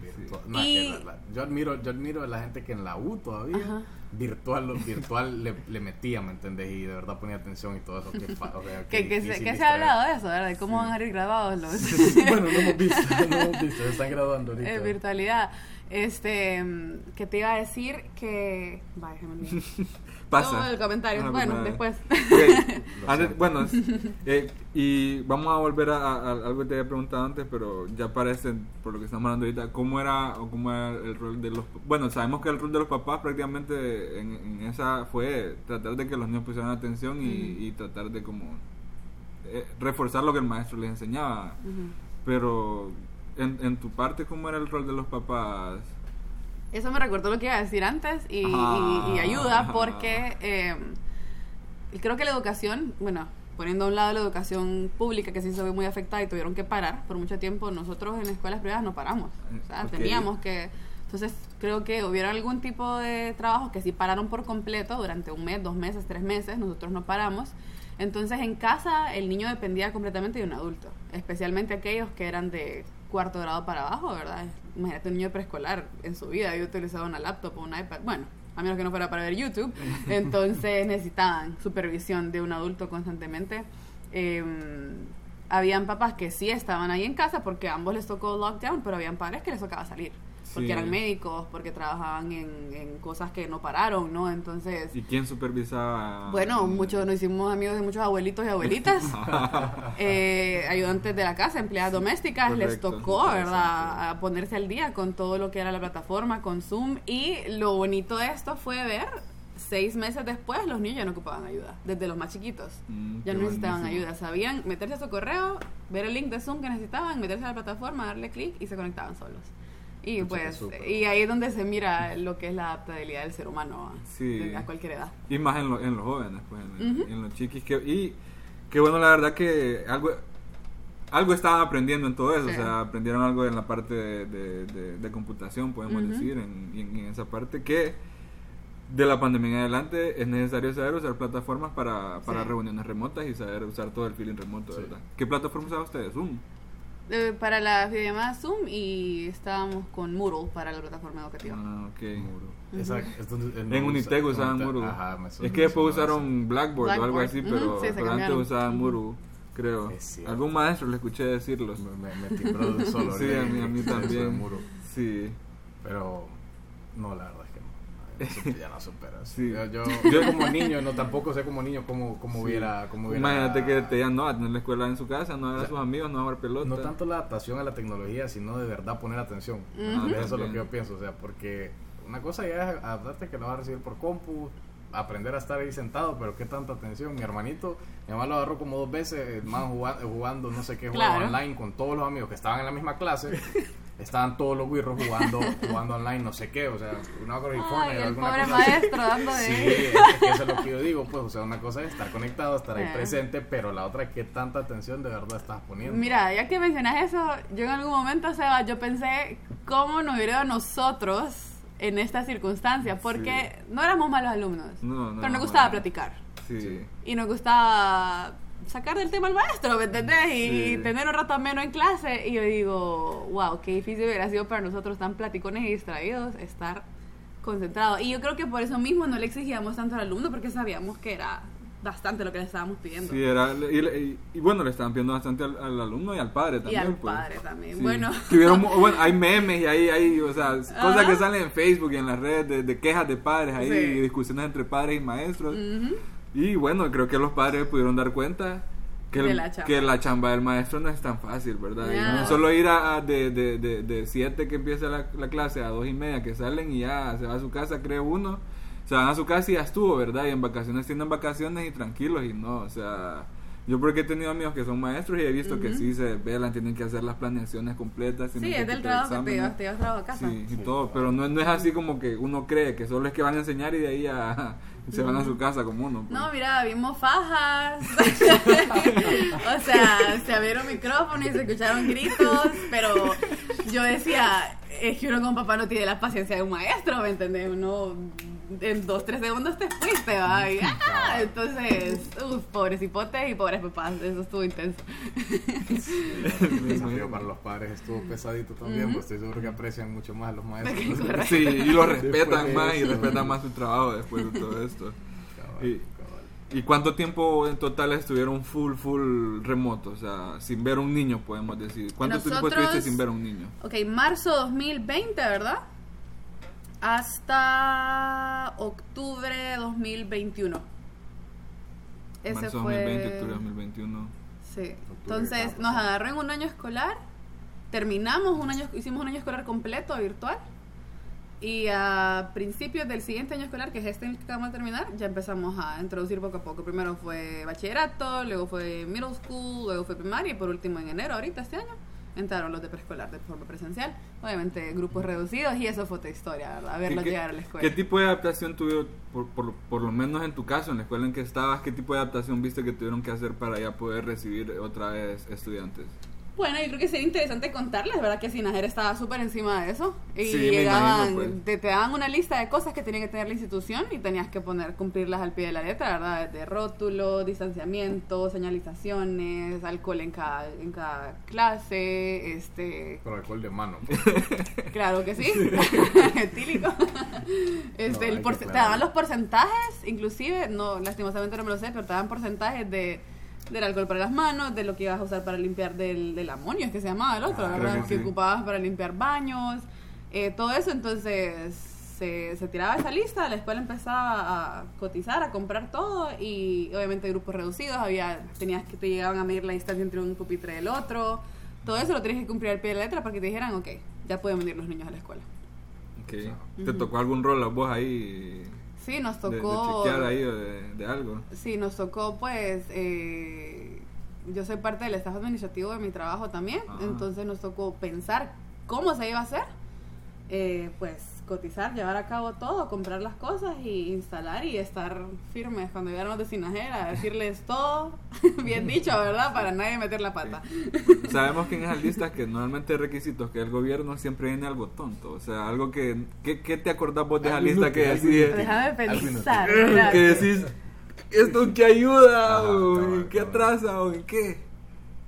Virtual. No, es Y- que la- la- yo admiro, yo admiro a la gente que en la U todavía Ajá. Virtual, lo- virtual le, le metía, ¿me entendés? Y de verdad ponía atención y todo eso. Que, o sea, Que, qué que, se, difícil que se ha hablado de eso, ¿verdad? De cómo Sí. van a salir grabados los bueno, no hemos visto, no hemos visto, se están graduando ahorita. eh, virtualidad. Este, mm, que te iba a decir que... Vaya, me. Pasa. Todo el comentario. Ajá, bueno, después. Antes- bueno, eh, y vamos a volver a, a- a algo que te había preguntado antes, pero ya parece, por lo que estamos hablando ahorita, ¿cómo era o cómo era el rol de los... Bueno, sabemos que el rol de los papás prácticamente en, en esa fue tratar de que los niños pusieran atención y, y tratar de como eh, reforzar lo que el maestro les enseñaba. Pero en, en tu parte, ¿cómo era el rol de los papás? Eso me recordó lo que iba a decir antes y, Ajá. y- y ayuda porque eh, creo que la educación, bueno, poniendo a un lado la educación pública que sí se ve muy afectada y tuvieron que parar por mucho tiempo, nosotros en escuelas privadas no paramos. O sea, teníamos que... Entonces creo que hubiera algún tipo de trabajos que sí pararon por completo durante un mes, dos meses, tres meses, nosotros no paramos. Entonces en casa el niño dependía completamente de un adulto, especialmente aquellos que eran de cuarto grado para abajo, ¿verdad? Imagínate un niño preescolar en su vida, yo utilizaba una laptop o un iPad, bueno, a menos que no fuera para ver YouTube, entonces necesitaban supervisión de un adulto constantemente. Eh, habían papás que sí estaban ahí en casa porque a ambos les tocó lockdown, pero habían padres que les tocaba salir. Porque Sí. eran médicos, porque trabajaban en, en cosas que no pararon, ¿no? Entonces, ¿Y quién supervisaba? bueno, muchos nos hicimos amigos de muchos abuelitos y abuelitas, eh, ayudantes de la casa, empleadas domésticas, les tocó. ¿verdad?, a ponerse al día con todo lo que era la plataforma, con Zoom. Y lo bonito de esto fue ver, seis meses después, los niños ya no ocupaban ayuda, desde los más chiquitos. Mm, Ya no necesitaban buenísimo. ayuda, sabían meterse a su correo, ver el link de Zoom que necesitaban, meterse a la plataforma, darle clic y se conectaban solos. Y pues, y ahí es donde se mira lo que es la adaptabilidad del ser humano a- Sí. a cualquier edad. Y más en, lo- en los jóvenes, pues, en, Ujú. en los chiquis. Que, y qué bueno, la verdad, que algo algo estaban aprendiendo en todo eso. Sí. O sea, aprendieron algo en la parte de, de- de- de computación, podemos decir, en, esa parte que de la pandemia en adelante es necesario saber usar plataformas para, para Sí. reuniones remotas y saber usar todo el feeling remoto. ¿verdad? ¿Qué plataforma usaban ustedes? Zoom. Eh, para la videollamada Zoom y estábamos con Moodle para la plataforma educativa. Ah, ok. Es donde- En no Unitec usa- usaban Moodle. Ajá, me es que después usaron Blackboard, o algo Blackboard. así, pero, sí, pero antes usaban. Moodle, creo. Algún maestro le escuché decirlo. Me, me, me timbró de solo. Sí, a mí, a mí también. Muro. Sí. Pero no, la verdad es que no. Eso Ya no superas. Sí. Yo, yo, yo como niño, no tampoco sé como niño cómo, cómo Sí. hubiera... Cómo hubiera Imagínate que te digan no a tener la escuela en su casa, no a ver O a sus amigos, no a jugar pelota. No tanto la adaptación a la tecnología, sino de verdad poner atención. Eso es lo que yo pienso. O sea, porque una cosa ya es adaptarte que lo vas a recibir por compu, aprender a estar ahí sentado, pero qué tanta atención. Mi hermanito, mi mamá lo agarró como dos veces, el man jugando, jugando no sé qué juego Claro. online con todos los amigos que estaban en la misma clase. Estaban todos los guirros jugando, jugando online, no sé qué, o sea, una cosa Ay, el alguna pobre cosa así. maestro dando de... Sí, es que eso es lo que yo digo, pues, o sea, una cosa es estar conectado, estar ahí Eh. presente, pero la otra es qué tanta atención de verdad estás poniendo. Mira, ya que mencionas eso, yo en algún momento, Seba, yo pensé cómo nos hubiera ido a nosotros en esta circunstancia, porque no éramos malos alumnos, No, no, pero nos no, gustaba no. platicar. Sí. y nos gustaba sacar del tema al maestro, ¿me entendés? Y Sí. tener un rato menos en clase. Y yo digo, wow, qué difícil hubiera sido para nosotros tan platicones y distraídos estar concentrados. Y yo creo que por eso mismo no le exigíamos tanto al alumno, porque sabíamos que era bastante lo que le estábamos pidiendo. Sí, era, y, y- y bueno, le estaban pidiendo bastante al, al alumno y al padre y también. al pues. padre también. Sí. Bueno. Hay memes y hay, hay o sea, cosas que salen en Facebook y en las redes de, de quejas de padres ahí, Sí. discusiones entre padres y maestros. Ujú. Y bueno, creo que los padres pudieron dar cuenta que, el- la chamba. que la chamba del maestro no es tan fácil, ¿verdad? No solo ir a, a de, de, de, de siete que empieza la, la clase a dos y media que salen y ya se va a su casa, cree uno. Se van a su casa y ya estuvo, ¿verdad? Y en vacaciones tienen vacaciones y tranquilos y no, o sea... Yo porque he tenido amigos que son maestros y he visto que sí se velan, tienen que hacer las planeaciones completas. Sí, que es del trabajo que te llevas, te llevas trabajo a casa. Sí, y todo, pero no, no es así como que uno cree que solo es que van a enseñar y de ahí a- se van a su casa como uno. pues. No, mira, vimos fajas. o sea, se abrieron micrófonos y se escucharon gritos, pero yo decía, es que uno como papá no tiene la paciencia de un maestro, ¿me entendés? Uno en dos, tres segundos te fuiste, ¿va? Y, ¡ah! Entonces, uff, pobres hipotes y pobres papás, eso estuvo intenso. El desafío para los padres estuvo pesadito también, pues estoy seguro que aprecian mucho más a los maestros. Correcto. Sí, y lo respetan Después más y respetan más su trabajo después de todo esto. Cabal, Y- cabal. ¿Y cuánto tiempo en total estuvieron full, full remoto? O sea, sin ver un niño, podemos decir. ¿Cuánto tiempo Nosotros- estuviste sin ver un niño? Ok, marzo 2020, ¿verdad? Hasta octubre 2021. Ese Marzo fue... 2020, octubre 2021. Sí. Entonces nos agarró en un año escolar, terminamos un año, hicimos un año escolar completo virtual y a principios del siguiente año escolar, que es este en el que acabamos de terminar, ya empezamos a introducir poco a poco. Primero fue bachillerato, luego fue middle school, luego fue primaria y por último en enero, ahorita este año, entraron los de preescolar de forma presencial. Obviamente grupos reducidos y eso fue otra historia, ¿verdad? Verlos ¿Qué- llegar a la escuela. ¿Qué tipo de adaptación tuvieron, por, por, por lo menos en tu caso, en la escuela en que estabas, qué tipo de adaptación viste que tuvieron que hacer para ya poder recibir otra vez estudiantes? Bueno, yo creo que sería interesante contarles, ¿verdad? Que Sinajer estaba súper encima de eso. Y Sí, llegaban, imagino, pues. te, te daban una lista de cosas que tenía que tener la institución y tenías que poner, cumplirlas al pie de la letra, ¿verdad? De rótulo, distanciamiento, señalizaciones, alcohol en cada, en cada clase, este... Con alcohol de mano. Claro que sí, etílico. Este, No, el te daban los porcentajes, inclusive, no, lastimosamente no me lo sé, pero te daban porcentajes de del alcohol para las manos, de lo que ibas a usar para limpiar del, del amonio, es que se llamaba el otro, Ah, ¿verdad? Que, que sí. ocupabas para limpiar baños, eh, todo eso, entonces se, se tiraba esa lista, la escuela empezaba a cotizar, a comprar todo y obviamente grupos reducidos, había tenías que te llegaban a medir la distancia entre un pupitre y el otro, todo eso lo tenías que cumplir al pie de la letra para que te dijeran, ok, ya pueden venir los niños a la escuela. Okay. ¿Te tocó algún rol a vos ahí Sí, nos de, de tocó. chequear ahí o de, de algo? Sí, nos tocó, pues. eh, yo soy parte del staff administrativo de mi trabajo también. Ah. Entonces nos tocó pensar cómo se iba a hacer. eh, pues cotizar, llevar a cabo todo, comprar las cosas y instalar y estar firmes cuando llegaron los de Sinajera, decirles todo bien dicho, ¿verdad? Para nadie meter la pata. Sabemos que en esas listas que normalmente requisitos que el gobierno siempre viene algo tonto. O sea, algo que... ¿Qué, qué te acordás vos de esa lista que decís? Déjame pensar. Que decís, ¿esto qué ayuda? Ajá, o ¿Qué cabal. atrasa? ¿O en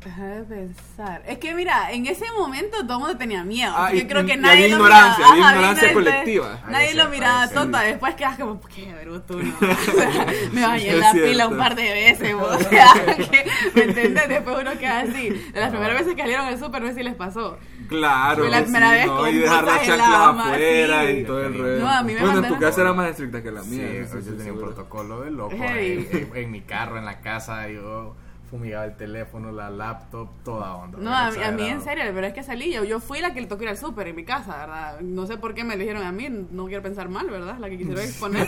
qué? Déjame pensar. Es que mira, en ese momento todo el mundo tenía miedo. Ah, yo y- creo que y nadie había lo ignorancia, miraba. había Ajá, ignorancia colectiva. Nadie lo sí, miraba sí. tonta. Después quedas como, qué bruto, ¿no? O sea, me bañé en la cierto. pila un par de veces, o sea, que- ¿me entiendes? Después uno queda así. De las primeras veces que salieron al súper, no sé si les pasó. Claro. Fue la sí, primera vez ¿no? con Y dejar las chanclas afuera sí. y todo el rollo. No, a mí me bueno, en tu casa era más estricta que la Sí, mía. eso yo sí, tenía un protocolo de loco. En mi carro, en la casa, yo fumigaba el teléfono, la laptop, toda onda. No, a, mí- a mí en serio, pero es que salí yo. Yo fui la que le tocó ir al súper en mi casa, ¿verdad? No sé por qué me eligieron a mí, no quiero pensar mal, ¿verdad? La que quisieron exponer.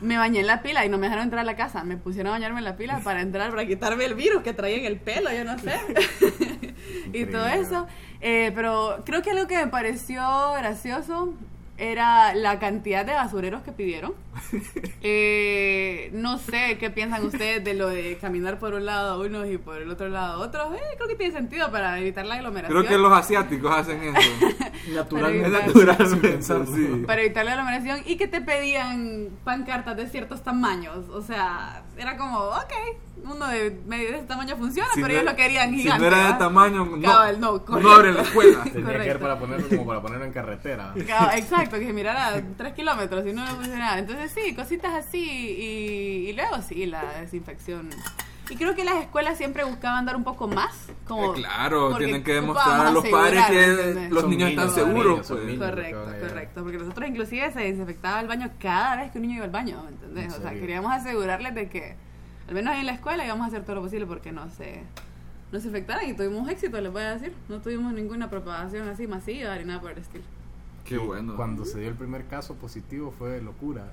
me bañé en la pila y no me dejaron entrar a la casa. Me pusieron a bañarme en la pila para entrar, para quitarme el virus que traía en el pelo, yo no sé. y todo eso. Eh, pero creo que algo que me pareció gracioso era la cantidad de basureros que pidieron. Eh, no sé qué piensan ustedes de lo de caminar por un lado unos y por el otro lado otros. Eh, creo que tiene sentido para evitar la aglomeración. Creo que los asiáticos hacen eso. Naturalmente. Pensarlo. sí. Para evitar la aglomeración y que te pedían pancartas de ciertos tamaños. O sea, era como, ok, uno de medio de ese tamaño funciona, Si pero no ellos lo querían Si gigante. no era de tamaño, no. Cabal, no, abren la escuela. Tenía que ver Correcto. para ponerlo como para ponerlo en carretera. Ca- Exacto, que mirara tres kilómetros y no funcionaba. Entonces sí, cositas así y, y luego sí, la desinfección. Y creo que las escuelas siempre buscaban dar un poco más. Como, Eh, claro, tienen que demostrar a los padres que los niños están seguros. pues. niños. Correcto, correcto. Porque nosotros inclusive se desinfectaba el baño cada vez que un niño iba al baño, ¿me entendés? ¿En O sea, queríamos asegurarles de que, al menos ahí en la escuela, íbamos a hacer todo lo posible porque no se, no se infectaran y tuvimos éxito, les voy a decir. No tuvimos ninguna propagación así masiva ni nada por el estilo. Qué bueno. Cuando se dio el primer caso positivo fue locura.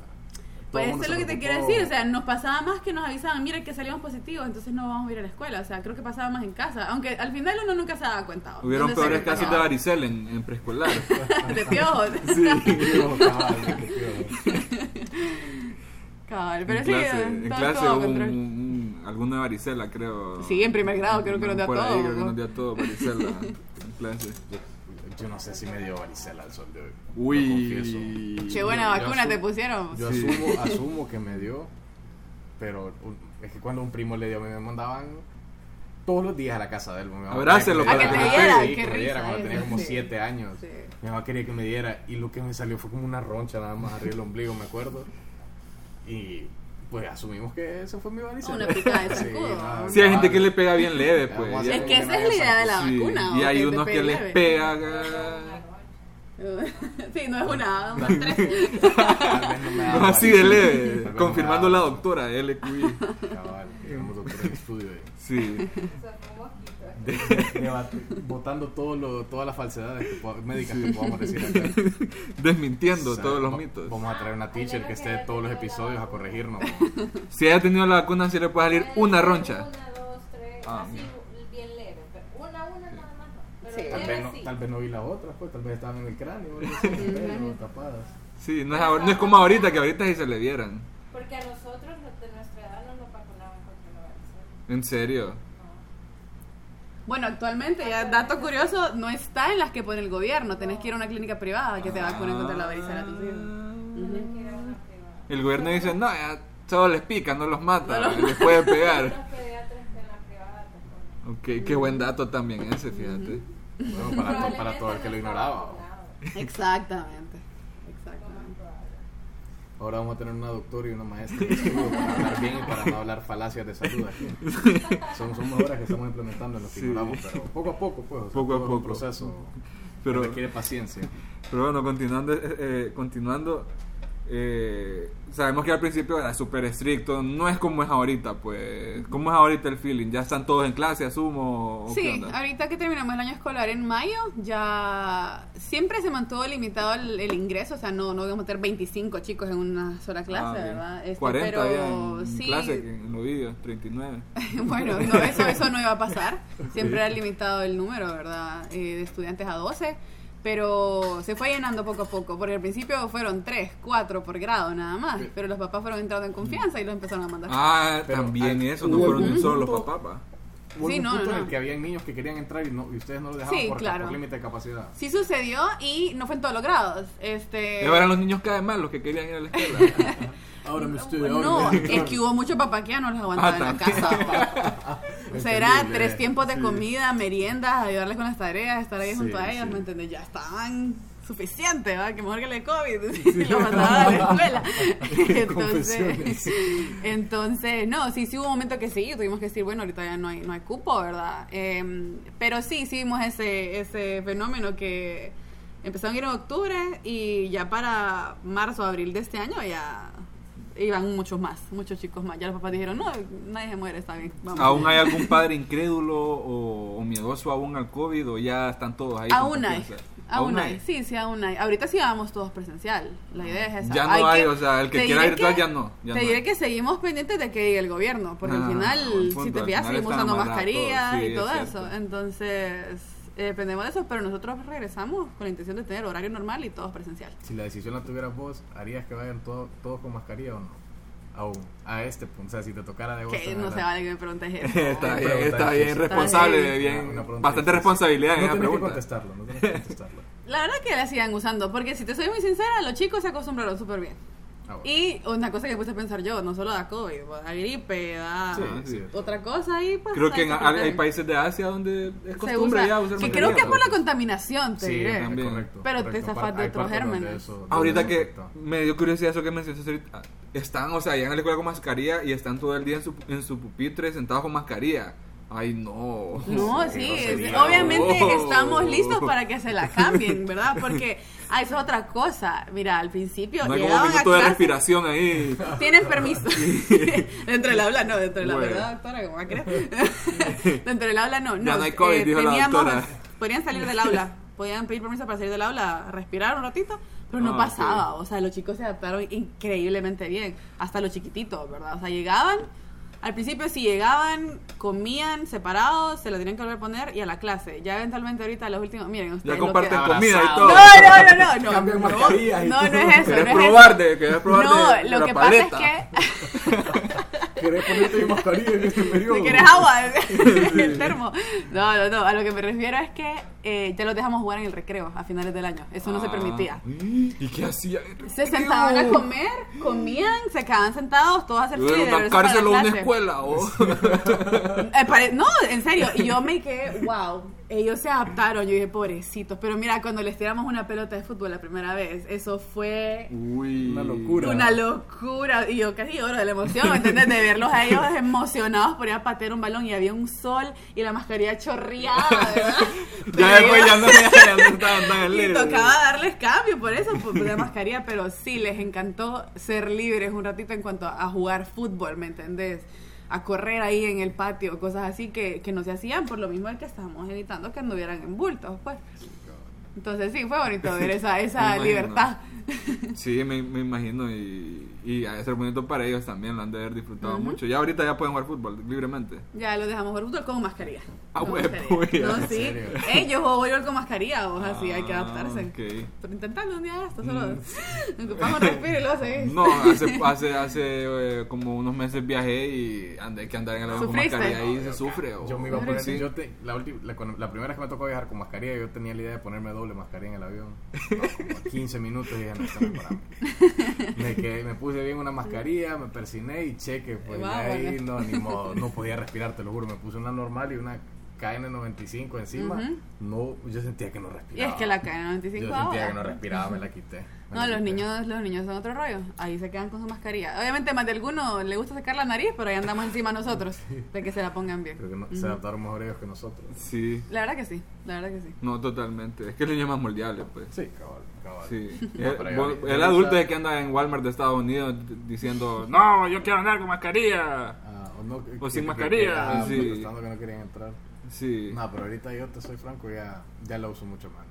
Pues eso es lo que te quiero decir, o sea, nos pasaba más que nos avisaban, mira que salimos positivos, entonces no vamos a ir a la escuela, o sea, creo que pasaba más en casa, aunque al final uno nunca se daba cuenta. Hubieron ¿Dónde se peores casos de en, en preescolar. de piojos. sí. Cabal, pero en sí, clase, eh, en todo clase un, un- alguna varicela, creo. Sí, en primer grado creo que nos dio Por ahí, creo que ¿no? nos dio a todos varicela en clase. Yo no sé si me dio varicela al sol de hoy. Uy. Confieso. Che, buena Yo- yo vacuna te asumo- pusieron. Yo Sí. asumo, asumo que me dio, pero es que cuando un primo le dio, a mí me mandaban todos los días a la casa de él. Mi mamá Abrácelo para que me te diera, Sí, que me diera cuando esa, tenía como sí. 7 años. Sí. Mi mamá quería que me diera y lo que me salió fue como una roncha nada más arriba del ombligo, me acuerdo. Y pues asumimos que eso fue mi varicela. Una picada de Sí, zancudo. nada, Sí, hay gente cabal. que le pega bien leve, pues. Es que esa es la idea de la Sí, vacuna. Y hay unos que les leve. pega. sí, no es una, un tres. No así de leve, confirmando la doctora LQI. Cabal, tenemos doctor en el estudio. eh. Sí. Votando todo lo, todas las falsedades que médicas que podamos decir acá. Desmintiendo O sea, todos los va- mitos. Vamos a traer una teacher que esté todos los episodios a corregirnos. Si haya tenido la vacuna, sí le puede salir una roncha. Una, dos, tres, Ah, así Sí. Tal vez, no, tal vez no vi la otra, pues tal vez estaban en el cráneo, tapadas. Sí, no es, no es como ahorita, que ahorita sí se le vieran. Porque a nosotros los de nuestra edad no nos vacunaban contra la varicela. En serio. Bueno, actualmente, ya dato curioso, no está en las que pone el gobierno. Tenés que ir a una clínica privada que te vacunen contra la varicela a tus hijos. No. Que era una privada. El gobierno dice, no, ya solo les pica, no los mata, No los les puede Los pegar. pediatras de la privada te ponen. Ok, qué buen dato también ese, fíjate. Bueno, para, to- para todo el que lo ignoraba. Exactamente. Exactamente. Ahora vamos a tener una doctora y una maestra para hablar bien y para no hablar falacias de salud aquí. Son, son mejoras que estamos implementando en lo que Sí. ignoramos, pero poco a poco, pues. o sea, Poco a es un poco. proceso Pero- que requiere paciencia. Pero bueno, continuando, eh, eh, continuando eh, sabemos que al principio era súper estricto, no es como es ahorita, pues, ¿cómo es ahorita el feeling? ¿Ya están todos en clase, asumo? o Sí, ahorita que terminamos el año escolar en mayo, ya siempre se mantuvo limitado el, el ingreso, o sea, no, no íbamos a meter 25 chicos en una sola clase, Ah, bien. ¿verdad? Este, 40 pero había en sí, clase, en los vídeos, 39. bueno, no, eso, eso no iba a pasar. Siempre era limitado el número, ¿verdad? Eh, de estudiantes a 12. Pero se fue llenando poco a poco, porque al principio fueron 3, 4 por grado nada más. Sí. Pero los papás fueron entrando en confianza y los empezaron a mandar. Ah, Pero también al- eso, no fueron algún solo los punto- papás, pa. Hubo Sí, un no, punto no, en no. el que habían niños que querían entrar y, no, y ustedes no los dejaban Sí, por, claro. por límite de capacidad. Sí sucedió y no fue en todos los grados. Este, Eran los niños cada vez más los que querían ir a la escuela. Ahora me estoy No, es que hubo mucho papá que ya no los aguantaba Ah, en la casa. Entendible. tres tiempos de Sí. comida, meriendas, ayudarles con las tareas, estar ahí Sí, junto a ellos, sí. ¿me entiendes? Ya estaban suficientes, ¿verdad? Que mejor que el COVID, y lo mandaba a la escuela. Entonces, entonces, no, sí, sí hubo un momento que sí, tuvimos que decir, bueno, ahorita ya no hay, no hay cupo, ¿verdad? Em, pero sí, sí vimos ese, ese fenómeno que empezaron a ir en octubre y ya para marzo, abril de este año ya iban muchos más, muchos chicos más. Ya los papás dijeron, no, nadie se muere, está bien. Vamos. ¿Aún hay algún padre incrédulo o, o miedoso aún al COVID o ya están todos ahí? Aún hay. Aún hay, sí, sí, aún hay. Ahorita sí vamos todos presencial. La idea es esa. Ya no hay, que- o sea, el que quiera virtual ya no, ya te no diré hay. que seguimos pendientes de que diga el gobierno, porque Ah, al final, si te final seguimos usando mascarillas sí, y todo es eso. Entonces, eh, dependemos de eso, pero nosotros regresamos con la intención de tener horario normal y todos presencial. Si la decisión la tuvieras vos, ¿harías que vayan todo- todos con mascarilla o no? Aún, a este punto. O sea, si te tocara de vos. Que no la- se vale que me preguntes eso. Está bien, pregunta está bien responsable, Está bien, Una- una pregunta bastante difícil. responsabilidad en No esa tenés que pregunta. contestarlo, no tenés que contestarlo. La verdad que la sigan usando, porque si te soy muy sincera, los chicos se acostumbraron súper bien. Ah, bueno. Y una cosa que puse a pensar yo, no solo da COVID, da gripe, da Sí, sí. otra cosa y pues... Creo que hay en- que hay, países de Asia donde es costumbre usa. ya usar mascarilla. creo que es por la contaminación, te Sí, diré. también. correcto, Pero te correcto. zafas de otros gérmenes. eso- Ahorita que me dio curiosidad eso que mencionaste ahorita. Están, o sea, llegan a la escuela con mascarilla y están todo el día en su, en su pupitre sentados con mascarilla. Ay, no. No, Sí, es- obviamente Oh. estamos listos para que se la cambien, ¿verdad? Porque, ah, eso es otra cosa. Mira, al principio No hay como un minuto de respiración ahí. Tienes permiso. dentro del aula no, dentro de la Bueno. verdad, doctora, a querer. dentro del aula no. no Ya no hay COVID, dijo la doctora. Podrían salir del aula, podían pedir permiso para salir del aula, respirar un ratito, pero no Ah, pasaba. O sea, los chicos se adaptaron increíblemente bien, hasta los chiquititos, ¿verdad? O sea, llegaban. Al principio sí llegaban, comían separados, se la tenían que volver a poner y a la clase. Ya eventualmente ahorita los últimos, miren, Ya ustedes lo comparten que- comida y todo. no, no, no, no, no. No, no, todo. no es eso. ¿Querés no es probar eso. de, querés probar No, de, lo que paleta? pasa es que ¿Querés ponerte mi mascarilla en este periodo? si quieres agua, el termo. No, no, no. A lo que me refiero es que eh, ya los dejamos jugar en el recreo a finales del año. Eso no se Ah. permitía. ¿Y qué hacían? Se sentaban a comer, comían, se quedaban sentados, todos a hacer fila una cárcel o una escuela. Eh, no, en serio. Y yo me quedé, wow. Ellos se adaptaron. Yo dije, pobrecitos. Pero mira, cuando les tiramos una pelota de fútbol la primera vez, eso fue Uy. Una locura. una locura. Y yo casi lloro de la emoción, ¿me entiendes? De verlos a ellos emocionados por ir a patear un balón y había un sol y la mascarilla chorreada, ¿verdad? Pero Ya después ya no, ya no estaban tan y tocaba darles cambio por eso, por la mascarilla, pero sí, les encantó ser libres un ratito en cuanto a jugar fútbol, ¿me entendés? A correr ahí en el patio, cosas así que, que no se hacían por lo mismo de que estábamos evitando que anduvieran en bultos, pues. Entonces sí, fue bonito ver esa, esa libertad. Sí, me, me imagino y, y ha de ser bonito para ellos también, lo han de haber disfrutado Ujú. mucho. Ya ahorita ya pueden jugar fútbol libremente. Ya los dejamos jugar fútbol con mascarilla. Ah, Con mascarilla. ya. No, ¿En sí. yo juego voleibol con mascarilla, vos así, hay que Ah, adaptarse. ok. Pero intentando un día esto, solo Mm. ocupamos respirar y lo seguís. No, hace, hace, hace eh, como unos meses viajé y andé que andar en el avión con mascarilla y se sufre. o- Yo me iba a poner, sí. yo te- la, ulti- la, cuando- la primera vez que me tocó viajar con mascarilla, yo tenía la idea de ponerme doble mascarilla en el avión. No, como 15 minutos y dije, no, esto no es para mí. Me, quedé- me puse bien una mascarilla, me persiné y cheque, pues ahí bueno. no, ni modo, no podía respirar, te lo juro. Me puse una normal y una KN95 encima. Ujú. No, yo sentía que no Y respiraba. es que la KN95 Yo sentía ahora. que no respiraba, me la quité. No, los niños, los niños son otro rollo. Ahí se quedan con su mascarilla. Obviamente más de alguno le gusta sacar la nariz, pero ahí andamos encima nosotros de que se la pongan bien. Creo que no- se adaptaron mejor ellos que nosotros. Sí, La verdad que sí, la verdad que sí. no, totalmente. Es que el niño es más moldeable, pues. Sí, cabal, cabal. Sí. No, el, vos- adulto es que anda en Walmart de Estados Unidos diciendo, no, yo quiero andar con mascarilla. Ah, o, no, que- O sin que- mascarilla, ah, sí. protestando que no querían entrar. Sí. No, pero ahorita yo te soy franco, ya, ya la uso mucho menos.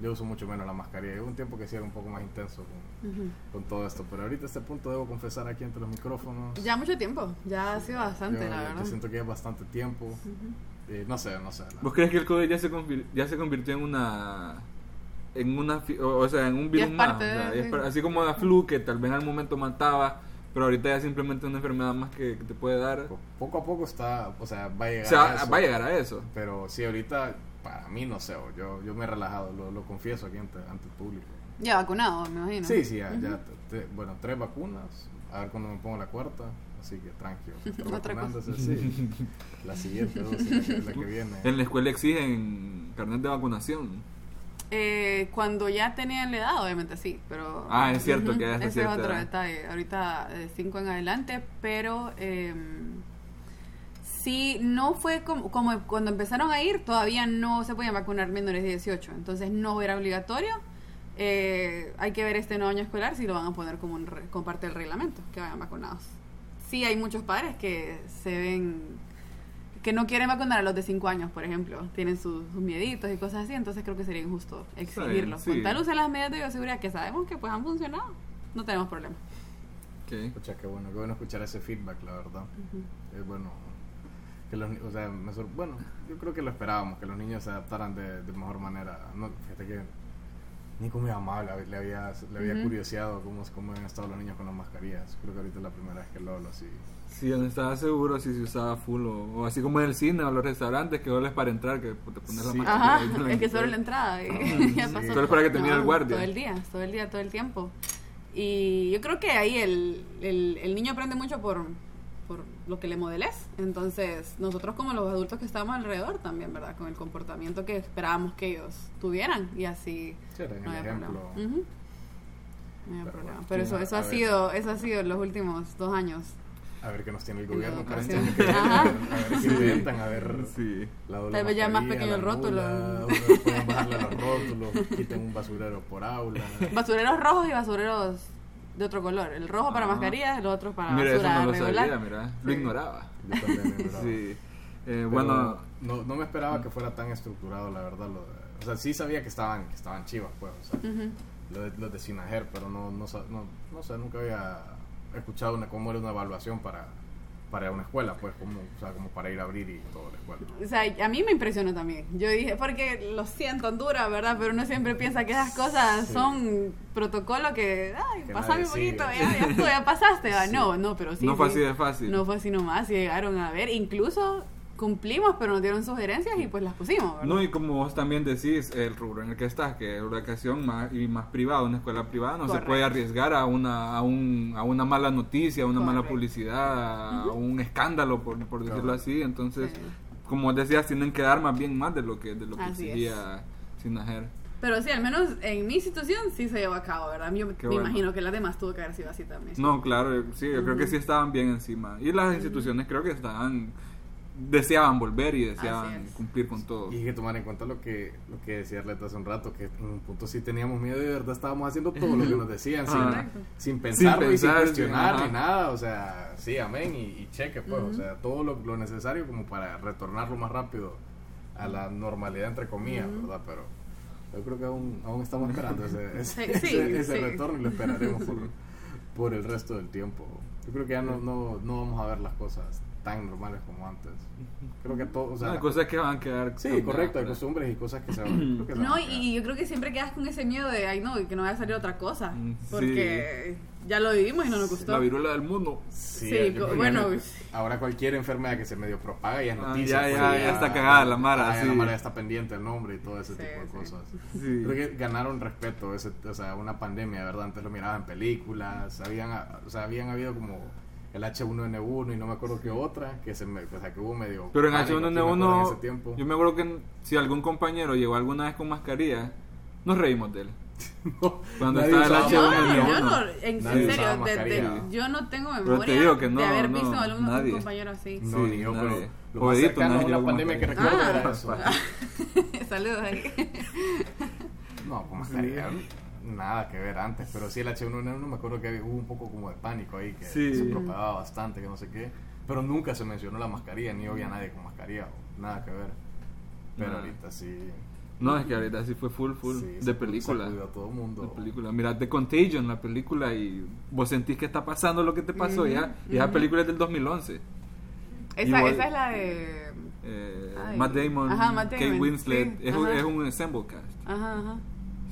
Yo uso mucho menos la mascarilla. Hubo un tiempo que sí era un poco más intenso con, Ujú. con todo esto, pero ahorita a este punto debo confesar aquí entre los micrófonos. Ya mucho tiempo, ya ha sido bastante, yo, la yo verdad. siento que ya es bastante tiempo. Eh, no sé, no sé. ¿Vos crees que el COVID ya se, convir- ya se convirtió en una en una o o sea en un virus es más parte o sea, de- así como la flu que tal vez al momento mataba pero ahorita ya simplemente una enfermedad más que, que te puede dar Po- Poco a poco está, o sea, va a o llegar a sea eso. va a llegar a eso Pero sí, ahorita, para mí, no sé, yo, yo me he relajado, lo, lo confieso aquí ante, ante el público. Ya vacunado, me imagino. Sí, sí, ya, ya te- bueno, tres vacunas, a ver cuando me pongo la cuarta, así que tranquilo. Otra cosa. sí. La siguiente dosis, la que, la que viene. en la escuela exigen carnet de vacunación Eh, cuando ya tenían la edad, obviamente sí, pero... Ah, es cierto que ya es Ese es otro detalle. Ahorita 5 en adelante, pero... Eh, sí, no fue como, como cuando empezaron a ir, todavía no se podían vacunar menores de 18, entonces no era obligatorio. Eh, hay que ver este nuevo año escolar si lo van a poner como, un re- como parte del reglamento, que vayan vacunados. Sí, hay muchos padres que se ven que no quieren vacunar a los de 5 años, por ejemplo, tienen sus, sus mieditos y cosas así, entonces creo que sería injusto exigirlo. sí. Con tal usen las medidas de bioseguridad que sabemos que pues han funcionado, no tenemos problema. Ok. Escucha, qué bueno, qué bueno escuchar ese feedback, la verdad. Es bueno. Que los, o sea, me sor- bueno, yo creo que lo esperábamos, que los niños se adaptaran de, de mejor manera. No, fíjate que ni con mi mamá le, le había, le había Ujú. curioseado cómo, cómo habían estado los niños con las mascarillas. Creo que ahorita es la primera vez que lo hablo así. Sí, no estaba seguro si se usaba full o, o así como en el cine o los restaurantes que solo es para entrar que te pones la Sí. mascarilla Ajá, la es que solo la entrada y ya Sí. pasó. Solo para que te mire el guardia. Todo el día, todo el día, todo el tiempo. Y yo creo que ahí el, el, el niño aprende mucho por lo que le modeles. Entonces, nosotros como los adultos que estamos alrededor también, ¿verdad? Con el comportamiento que esperábamos que ellos tuvieran y así Sí, no había ejemplo. problema. Ujú. No había Pero problema. bueno, Pero eso, eso ha ver. sido, eso ha sido en los últimos dos años. A ver qué nos tiene el gobierno para este educación. año que viene, Ajá. A ver qué inventan, a ver Sí. la Tal vez ya más pequeño el rótulo. Pueden bajarle los rótulos, quiten un basurero por aula. Basureros rojos y basureros de otro color. El rojo para mascarillas, el otro para Mira, eso no lo regular. sabía, mira. Lo Sí. ignoraba. Yo también me ignoraba. Sí. Eh, bueno, no, no me esperaba que fuera tan estructurado, la verdad. Lo de- o sea, sí sabía que estaban, que estaban chivas, pues. O sea, lo de- los de Sinajer, pero no, no, no, no sé, nunca había escuchado una, cómo era una evaluación para, para una escuela, pues, como, o sea, como para ir a abrir y toda la escuela. O sea, a mí me impresionó también. Yo dije, porque lo siento, Honduras, ¿verdad? Pero uno siempre piensa que esas cosas Sí. son protocolo que, ay, Que pasame un poquito, ya, ya, estuvo, ya pasaste. Sí. No, no, pero sí. no fue sí. así de fácil. No fue así nomás, llegaron a ver. Incluso cumplimos, pero nos dieron sugerencias y pues las pusimos, ¿verdad? No, y como vos también decís, el rubro en el que estás, que es educación más, y más privada, una escuela privada, no se puede arriesgar a una, a, un, a una mala noticia, a una mala publicidad, a un escándalo, por, por decirlo Claro. así. Entonces, Sí. como decías, tienen que dar más bien más de lo que, de lo que exigía Sinajer. Pero sí, al menos en mi institución sí se llevó a cabo, ¿verdad? Yo Qué me bueno. imagino que las demás tuvo que haber sido así también. No, claro, sí, yo creo que sí estaban bien encima. Y las instituciones creo que estaban, deseaban volver y deseaban cumplir con todo. Y hay que tomar en cuenta lo que, lo que decía Arleta hace un rato, que en un punto sí teníamos miedo y de verdad estábamos haciendo todo lo que nos decían, sin, sin pensarlo y sin cuestionar ni nada. O sea, sí, amén, y, y cheque, pues. O sea, todo lo, lo necesario como para retornar lo más rápido a la normalidad, entre comillas. ¿verdad? Pero yo creo que aún, aún estamos esperando ese, ese, Sí, sí, ese- ese sí. retorno y lo esperaremos por, por el resto del tiempo. Yo creo que ya no, no, no vamos a ver las cosas tan normales como antes. Creo que todo, o sea, hay cosas que van a quedar. Sí, cambiadas, correcto, hay costumbres y cosas que se van, creo que se van No, a y, yo creo que siempre quedas con ese miedo de, ay no, que no vaya a salir otra cosa. Mm, sí. Porque ya lo vivimos y no nos gustó. La viruela del mundo. Sí, Sí, bueno, ya- ahora cualquier enfermedad que se medio propaga ya es Ah, noticia. ya, pues, ya, ya está cagada la mara, ah, ya sí. La mara ya está pendiente el nombre y todo ese Sí, tipo de sí. cosas. Sí. Creo que ganaron respeto, ese, o sea, una pandemia, ¿verdad? Antes lo miraba en películas, habían, o sea, habían habido como el H1N1 y no me acuerdo qué otra, que se me, o sea, que hubo medio Pero en pánico, aquí me acuerdo en H1N1, ese tiempo. yo me acuerdo que si algún compañero llegó alguna vez con mascarilla, nos reímos de él. No, Cuando estaba el usaba No, H1N1. yo no. no, en, serio, de- de- yo no tengo te memoria digo que no, de haber no, visto a algún nadie. compañero así. No, Sí, ni yo, nadie. pero lo más Edito, cercano una pandemia que recuerdo Ah. era eso. Saludos ahí. No, con mascarilla, nada que ver antes, pero sí el H1N1 me acuerdo que hubo un poco como de pánico ahí, que Sí. se propagaba bastante, que no sé qué, pero nunca se mencionó la mascarilla, ni había nadie con mascarilla, nada que ver. Pero ahorita sí. No, es que ahorita sí fue full, full. sí, de se- película. a todo el mundo. De película. Mira, The Contagion, la película, y vos sentís que está pasando lo que te pasó ya. Y esa película es del 2011. Esa, Igual- esa es la de. Eh. Matt Damon, Ajá, Matt Kate Winslet. sí, es, un, ajá. es un ensemble cast. Ajá, ajá.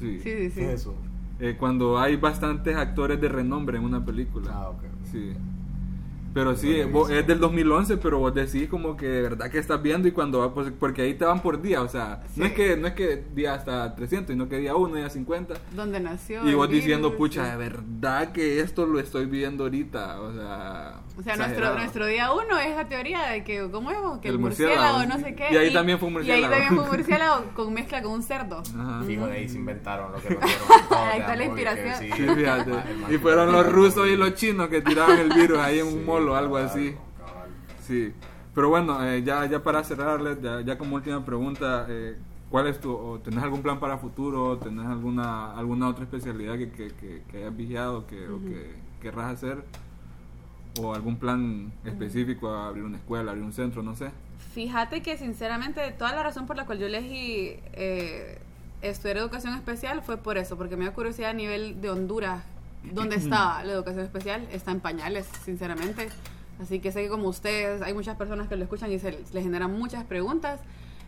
Sí. Sí, sí, sí. ¿Qué es eso? Eh, cuando hay bastantes actores de renombre en una película. Ah, ok. Sí. Pero sí, No vos- es del 2011, pero vos decís como que de verdad que estás viendo y cuando va, pues, porque ahí te van por día, o sea, no Sí. es que no es que día hasta 300, sino que día 1, día 50. ¿Dónde nació? Y vos virus? diciendo, pucha, Sí. de verdad que esto lo estoy viviendo ahorita, o sea... O sea, nuestro, nuestro día uno es la teoría de que, ¿cómo es? Que el, El murciélago, murciélago, no sé qué. Y ahí también fue un Y ahí murciélago. también fue un murciélago con mezcla con un cerdo. Ajá. Fijo, de ahí se inventaron lo que Ahí está la y que inspiración. Sí, Y fueron los rusos y los chinos que tiraban el virus ahí en un Sí, o algo así. Sí, pero bueno, eh, ya, ya para cerrarles, ya, ya como última pregunta, eh, ¿cuál es tu, o tenés algún plan para futuro? ¿Tenés alguna, alguna otra especialidad que, que, que, que hayas vigilado que, o que querrás hacer? ¿O algún plan específico, abrir una escuela, abrir un centro, no sé? Fíjate que sinceramente toda la razón por la cual yo elegí eh, estudiar educación especial fue por eso, porque me dio curiosidad a nivel de Honduras, dónde está la educación especial, está en pañales, sinceramente. Así que sé que como ustedes, hay muchas personas que lo escuchan y se les les generan muchas preguntas.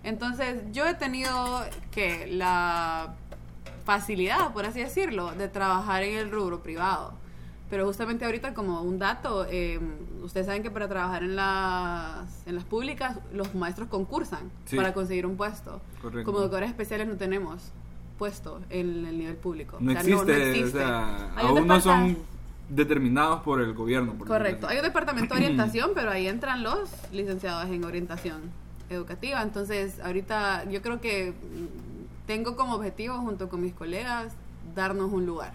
Entonces yo he tenido que la facilidad, por así decirlo, de trabajar en el rubro privado. Pero justamente ahorita como un dato, eh, ustedes saben que para trabajar en las, en las públicas los maestros concursan Sí. para conseguir un puesto. Correcto. Como educadores especiales no tenemos puesto en el nivel público. No, O sea, existe, existe. o sea, Hay un aún no son determinados por el gobierno. por Correcto. Hay un departamento de orientación, pero ahí entran los licenciados en orientación educativa. Entonces, ahorita yo creo que tengo como objetivo, junto con mis colegas, darnos un lugar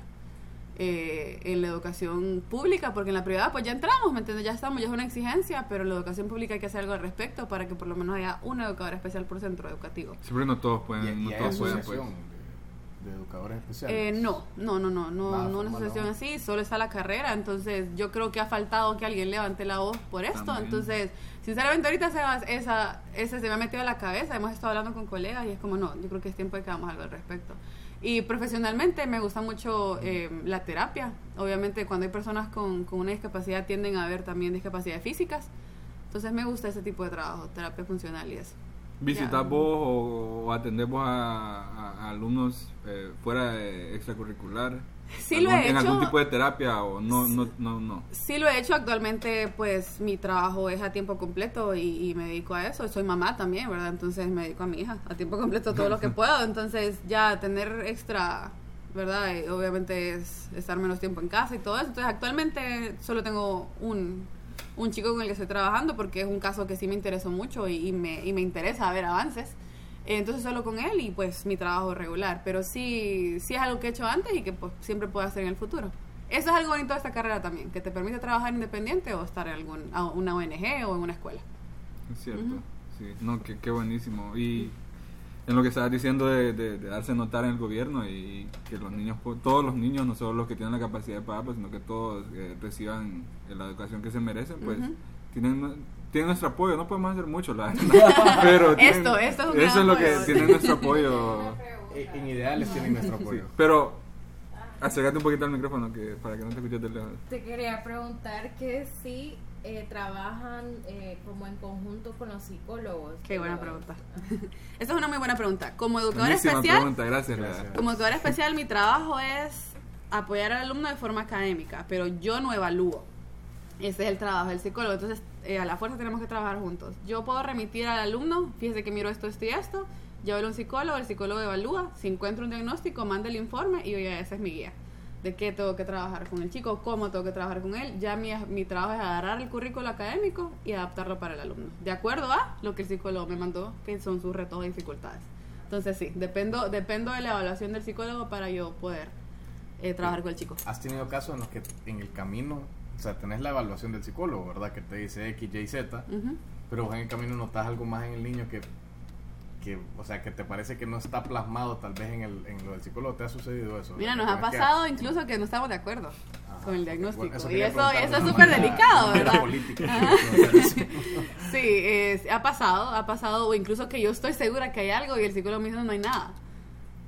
eh, en la educación pública, porque en la privada pues ya entramos, ¿me entiendes? Ya estamos, ya es una exigencia, pero en la educación pública hay que hacer algo al respecto para que por lo menos haya un educador especial por centro educativo. Siempre no todos pueden, y no todos pueden, pues. De, educadores especiales. Eh, no, no, no, no, no, Nada no una asociación así, solo está la carrera, entonces yo creo que ha faltado que alguien levante la voz por esto, También. entonces sinceramente ahorita Sebas, esa, ese se me ha metido a la cabeza, hemos estado hablando con colegas y es como no, yo creo que es tiempo de que hagamos algo al respecto. Y profesionalmente me gusta mucho eh, la terapia, obviamente cuando hay personas con, con una discapacidad tienden a haber también discapacidades físicas, entonces me gusta ese tipo de trabajo, terapia funcional y eso. ¿Visitas vos o, o atendés vos a, a- a alumnos eh, fuera de extracurricular? Sí lo he ¿En algún tipo de terapia o no? No, no, no. Sí lo he hecho actualmente, pues mi trabajo es a tiempo completo y, y me dedico a eso. Soy mamá también, ¿verdad? Entonces me dedico a mi hija a tiempo completo todo lo que puedo. Entonces ya tener extra, ¿verdad? Eh, obviamente es estar menos tiempo en casa y todo eso. Entonces actualmente solo tengo un, un chico con el que estoy trabajando porque es un caso que sí me interesó mucho y, y me, y me interesa ver avances. Entonces solo con él y pues mi trabajo regular. Pero sí, sí es algo que he hecho antes y que pues siempre puedo hacer en el futuro. Eso es algo bonito de esta carrera también, que te permite trabajar independiente o estar en algún, una ONG o en una escuela. Es cierto. Sí, no, qué, qué buenísimo. Y en lo que estabas diciendo de, de- de darse notar en el gobierno y que los niños, todos los niños, no solo los que tienen la capacidad de pagar, pues, sino que todos eh, reciban la educación que se merecen, pues tienen, tienen nuestro apoyo. No podemos hacer mucho, la verdad. Pero tienen- Esto, esto es un eso es lo que tienen nuestro apoyo. En ideales tienen nuestro Sí, apoyo. pero acércate un poquito al micrófono que, para que no te escuches de lejos. Te quería preguntar que si eh, trabajan eh, como en conjunto con los psicólogos. Qué buena pregunta. Esa es una muy buena pregunta. Como educadora Buenísima especial, pregunta, gracias. Gracias. como educadora especial mi trabajo es apoyar al alumno de forma académica, pero yo no evalúo. Ese es el trabajo del psicólogo. Entonces, eh, a la fuerza tenemos que trabajar juntos. Yo puedo remitir al alumno, fíjese que miro esto, esto y esto. Yo hablo a un psicólogo, el psicólogo evalúa, si encuentra un diagnóstico, manda el informe y oye, esa es mi guía. De qué tengo que trabajar con el chico, cómo tengo que trabajar con él. Ya mi, mi trabajo es agarrar el currículo académico y adaptarlo para el alumno. De acuerdo a lo que el psicólogo me mandó, que son sus retos o dificultades. Entonces, sí, dependo, dependo de la evaluación del psicólogo para yo poder eh, trabajar con el chico. ¿Has tenido casos en los que en el camino, o sea, tenés la evaluación del psicólogo, ¿verdad? Que te dice X, Y, Z, Ujú. pero vos en el camino notas algo más en el niño que, que, o sea, que te parece que no está plasmado tal vez en, el, en lo del psicólogo. ¿Te ha sucedido eso? Mira, nos ha Tenés que- pasado incluso que no estamos de acuerdo Ajá, con el diagnóstico. bueno, y eso, eso es súper delicado, ¿verdad? política. Sí, es- ha pasado, ha pasado, o incluso que yo estoy segura que hay algo y el psicólogo me dice no hay nada.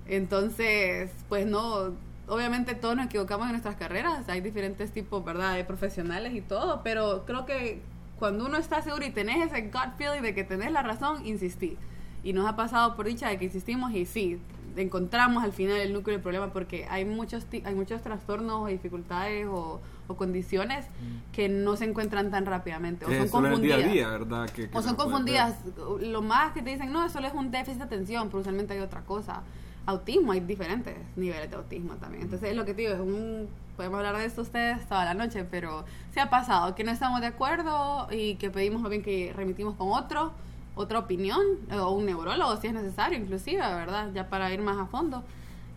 Entonces, pues no, obviamente todos nos equivocamos en nuestras carreras, hay diferentes tipos, ¿verdad?, de profesionales y todo, pero creo que cuando uno está seguro y tenés ese gut feeling de que tenés la razón, insistí. Y nos ha pasado por dicha de que insistimos y sí, encontramos al final el núcleo del problema porque hay muchos, hay muchos trastornos o dificultades o, o condiciones que no se encuentran tan rápidamente o son día confundidas. día, ¿verdad? Que- que O son confundidas. Lo más que te dicen, no, eso es un déficit de atención, pero usualmente hay otra cosa. Autismo, hay diferentes niveles de autismo también. Entonces, es lo que te digo, es un. Podemos hablar de esto ustedes toda la noche, pero se ha pasado que no estamos de acuerdo y que pedimos más bien que remitimos con otro, otra opinión, eh, o un neurólogo si es necesario, inclusive, ¿verdad? Ya para ir más a fondo.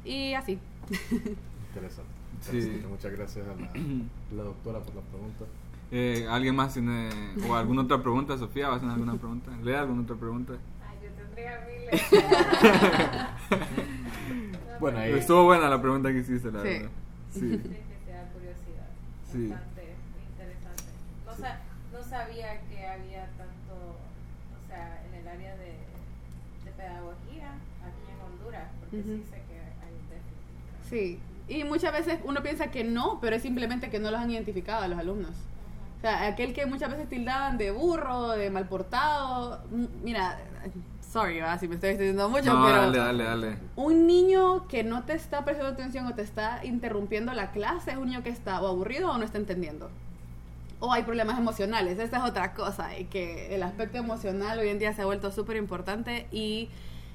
Y así. Interesante. Sí. Muchas gracias a la, la doctora por la pregunta. Eh, ¿Alguien más tiene o alguna otra pregunta? Sofía, ¿vas a hacer alguna pregunta? ¿Lea alguna otra pregunta? Ay, yo tendría miles. Bueno, ahí- Estuvo buena la pregunta que hiciste, la Sí. verdad. Sí. De que te da curiosidad. Sí. Bastante interesante. No, Sí. sa- no sabía que había tanto, o sea, en el área de, de pedagogía aquí en Porque sí sé que hay un déficit. Sí. Y muchas veces uno piensa que no, pero es simplemente que no los han identificado a los alumnos. O sea, aquel que muchas veces tildaban de burro, de mal portado. m- Mira, sorry, ¿verdad? si me estoy extendiendo mucho, No, pero dale, dale, dale. un niño que no te está prestando atención o te está interrumpiendo la clase es un niño que está o aburrido o no está entendiendo. O hay problemas emocionales, esa es otra cosa, y que el aspecto emocional hoy en día se ha vuelto súper importante y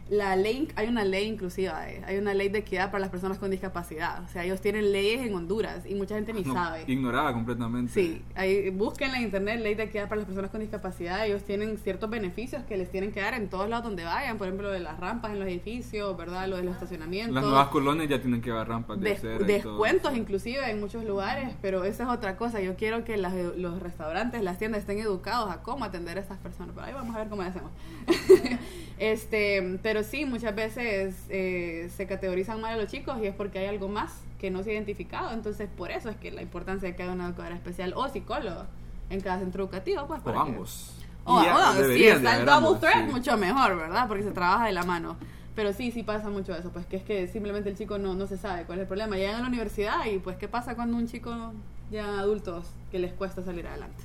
la ley, hay una ley inclusiva, eh, hay una ley de equidad para las personas con discapacidad. O sea, ellos tienen leyes en Honduras y mucha gente ni No, sabe. Ignoraba completamente. Sí, ahí, busquen en internet ley de equidad para las personas con discapacidad. Ellos tienen ciertos beneficios que les tienen que dar en todos lados donde vayan. Por ejemplo, lo de las rampas en los edificios, ¿verdad? Lo de los estacionamientos. Las nuevas colonias ya tienen que dar rampas de Des- todo. descuentos inclusive en muchos lugares, pero esa es otra cosa. Yo quiero que las- los restaurantes, las tiendas estén educados a cómo atender a estas personas. Pero ahí vamos a ver cómo hacemos. este, pero sí, muchas veces eh, se categorizan mal a los chicos y es porque hay algo más que no se ha identificado. Entonces, por eso es que la importancia de que haya una educadora especial o psicólogo en cada centro educativo. Pues, O que- ambos. o, Y ya o, si deberían de está el double threat, sí. mucho mejor, ¿verdad? Porque se trabaja de la mano. Pero sí, sí pasa mucho eso, pues que es que simplemente el chico no, no se sabe cuál es el problema. Llegan a la universidad y pues ¿qué pasa cuando un chico ya adultos que les cuesta salir adelante?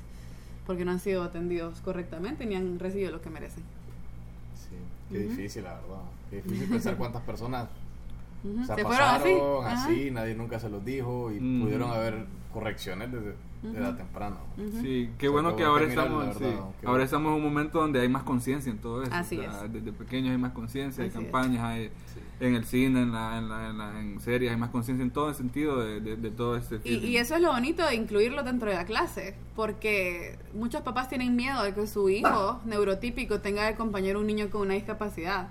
Porque no han sido atendidos correctamente ni han recibido lo que merecen. Qué difícil, la verdad. Qué difícil pensar cuántas personas Ujú, o sea, se fueron así. pasaron así, nadie nunca se los dijo y Ujú. pudieron haber correcciones desde Temprana. Ujú. Sí, qué O sea, bueno que ahora que mirarlo, estamos, sí, ahora bueno. estamos en un momento donde hay más conciencia en todo eso. Así o sea, es. Desde pequeños hay más conciencia, hay campañas, hay Sí. en el cine, en, la, en, la, en, la- en series, hay más conciencia en todo el sentido de, de, de todo este Y, y eso es lo bonito de incluirlo dentro de la clase, porque muchos papás tienen miedo de que su hijo neurotípico tenga de compañero un niño con una discapacidad.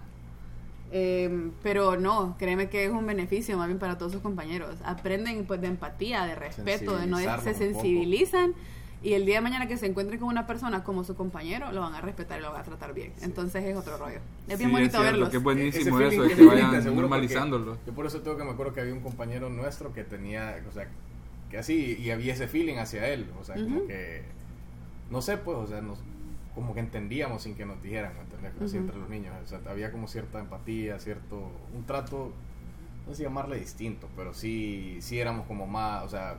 Eh, pero no, créeme que es un beneficio más bien para todos sus compañeros. Aprenden pues de empatía, de respeto, de no se sensibilizan y el día de mañana que se encuentren con una persona como su compañero, lo van a respetar y lo van a tratar bien. Entonces es otro rollo. Es bien Sí, bonito cierto, verlos. que es buenísimo feeling- eso, ese que vayan normalizándolo. Yo por eso tengo que me acuerdo que había un compañero nuestro que tenía, o sea, que así, y había ese feeling hacia él, o sea, como Ujú. que, no sé, pues, o sea, nos, como que entendíamos sin que nos dijeran, ¿me entiendes? Así Ujú. entre los niños, o sea, había como cierta empatía, cierto, un trato, no sé llamarle distinto, pero sí, sí éramos como más, o sea,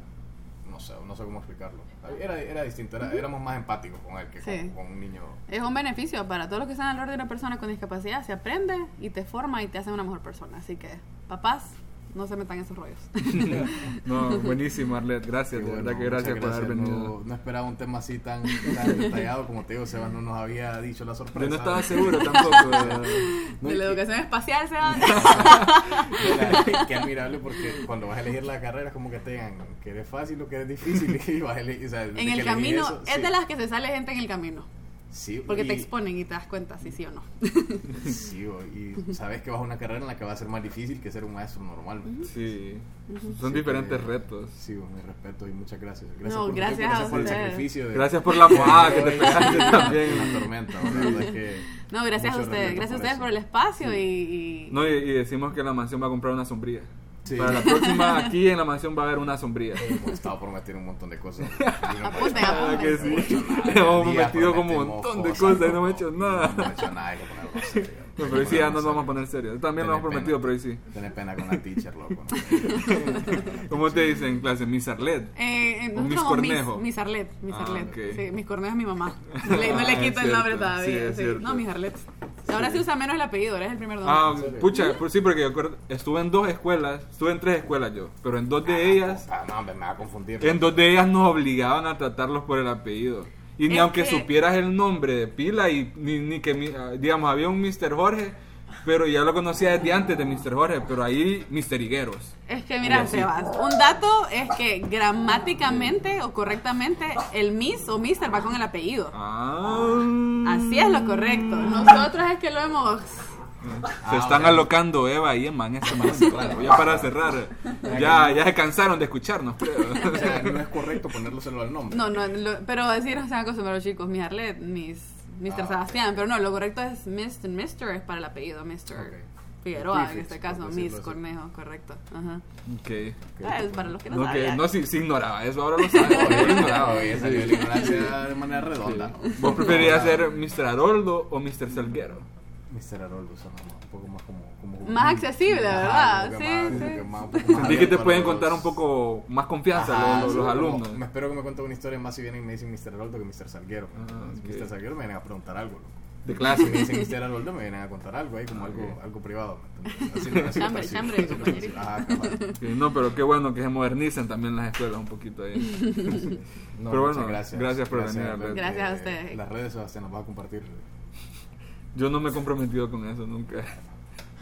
no sé, no sé cómo explicarlo. Era, era distinto, era- éramos más empáticos con él que con, Sí. con un niño. Es un beneficio para todos los que están alrededor de una persona con discapacidad. Se aprende y te forma y te hace una mejor persona. Así que, papás, no se metan esos rollos. No, buenísimo, Arlet, gracias, de verdad que gracias, por haber No- venido. No, esperaba un tema así tan, tan detallado como te digo, Sebas no nos había dicho la sorpresa. Yo no estaba seguro tampoco. de- No, de y- la educación espacial se va. de la- Qué admirable porque cuando vas a elegir la carrera es como que te digan que es fácil o que es difícil y vas a elegir, o sea, de en el camino, eso, es sí. de las que se sale gente en el camino. Sí, Porque te exponen y te das cuenta si sí o no. Sí, y sabes que vas a una carrera en la que va a ser más difícil que ser un maestro normal. Sí, son Sí, diferentes retos. Sí, mi respeto y muchas gracias. Gracias No, por gracias tiempo, a por el sacrificio. de- Gracias por la mojada que te pegaste en también. la tormenta. la verdad es que No, gracias a ustedes. Gracias a ustedes por el espacio y, y- No, y, y decimos que la mansión va a comprar una sombría. Sí. Para la próxima, aquí en la mansión va a haber una sombría. Hemos estado prometiendo un montón de cosas. Y no hemos Apunten, hecho ¿Verdad nada. que sí? No hemos hecho nada. Hemos Día metido como un montón de cosas, cosas y no hemos hecho nada. No hemos hecho nada, hay que ponerlo serio. No, pero hoy sí ya nos vamos a poner serios. También lo hemos prometido, pero hoy sí. Tener pena con la teacher, loco. ¿Cómo te dicen en clase? Miss Arlet. Eh, eh, Un nosotros Miss Cornejo. Miss, Miss Arlet, Miss Ah, Arlet. Sí, Miss Cornejo es mi mamá. No le, no le Ah, quito el nombre todavía. No, Miss Arlet. Ahora se usa menos el apellido, ahora es el primer nombre. Ah, pucha, pues sí, porque yo acuerdo- estuve en dos escuelas, estuve en tres escuelas yo, pero en dos de ellas, Ah, no, hombre, me va a confundir. en dos de ellas nos obligaban a tratarlos por el apellido. Y ni Es aunque que- supieras el nombre de pila y ni, ni que, mi- ah, digamos, había un Mr. Jorge, pero ya lo conocía desde antes de Mr. Jorge, pero ahí Mr. Higueros. Es que mira. Sebas, un dato es que gramáticamente o correctamente el Miss o Mister va con el apellido. Ah. Así es lo correcto. Nosotros es que lo hemos... Se están ok. alocando Eva y Emma en este momento. claro. Ya para cerrar, ya, ya se cansaron de escucharnos. O sea, no es correcto ponérselo al nombre. No, no, lo- pero decir no se van a acostumbrar los chicos, Miss Arlet, Miss Mr. Ah. Sebastián, pero no, lo correcto es Mr. Mr. es para el apellido, Mr. Ok. Figueroa en Prefix, este por caso, Miss así. Cornejo, correcto. Ajá. Ok. Ah, es para los que no, No, que, sabían. no, si, si ignoraba eso, ahora lo sabe. Ahora lo yo ignoraba. no, ella salió de la ignorancia de manera redonda. ¿no? ¿Vos preferirías ser Mr. Haroldo o Mr. Salguero? Mr. Haroldo suena un poco más como... como Más accesible, ¿verdad? Sí, más- sí. Sentí que te a pueden los- contar un poco más confianza Ajá, los, como- alumnos. Me espero que me cuenten una historia más si vienen y me dicen Mr. Haroldo que Mr. Salguero. Ah. Mr. Salguero me vienen a preguntar algo. loco. De Si me clase. dicen Mr. Haroldo me vienen a contar algo ahí, como algo, Ok. algo privado. Así, Chambre, chambre, así. Sí, no, pero qué bueno que se modernicen también las escuelas un poquito ahí. No, Pero bueno, gracias. gracias por venir, Albert. Gracias a Eh, ustedes. Las redes, Sebastián, nos va a compartir. Yo no me he comprometido con eso nunca.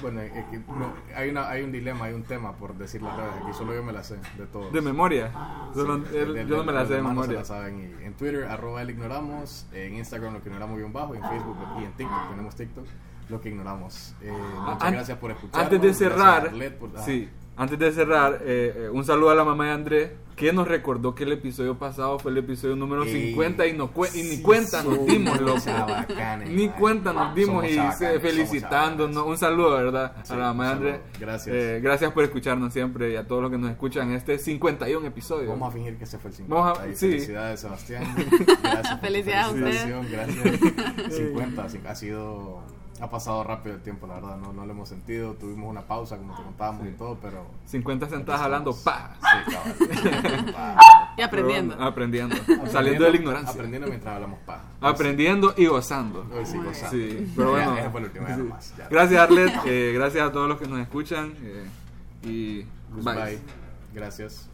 Bueno, eh, eh, no, hay, una, hay un dilema, hay un tema por decir las redes. Aquí solo yo me la sé, de todos. De memoria. Sí, Solo- de- él- de- yo no me la los sé de demás no se memoria. la saben. Y en Twitter, arroba el ignoramos. En Instagram, lo que ignoramos bien bajo. En Facebook y en TikTok, tenemos TikTok, lo que ignoramos. Eh, muchas An- gracias por escuchar. Antes de cerrar, ah. sí, antes de cerrar, eh, eh, un saludo a la mamá de Andrés, que nos recordó que el episodio pasado fue el episodio número Ey, 50 y, no cue- y ni sí, cuenta nos dimos, loco. Ni cuenta nos dimos y se- somos felicitándonos. Un saludo, ¿verdad? Sí, a la mamá de Andrés. Gracias. Eh, gracias por escucharnos siempre y a todos los que nos escuchan en este 51 episodio. Vamos a fingir que ese fue el 50. Vamos a- sí. Felicidades, Sebastián. Gracias Felicidades a ustedes. felicitación, Gracias. 50, así- ha sido. Ha pasado rápido el tiempo, la verdad. No, no lo hemos sentido. Tuvimos una pausa, como te contábamos Sí. y todo, pero. 50 sentadas hablando, pa. Sí. Pa. Y aprendiendo. Pero, aprendiendo. Saliendo de la ignorancia. Aprendiendo mientras hablamos pa. Aprendiendo y gozando. Hoy sí, gozando. Sí, pero bueno. Ya, fue ya Sí. nomás, ya. Gracias, Arlet. eh, gracias a todos los que nos escuchan. eh, y Goodbye. bye. Gracias.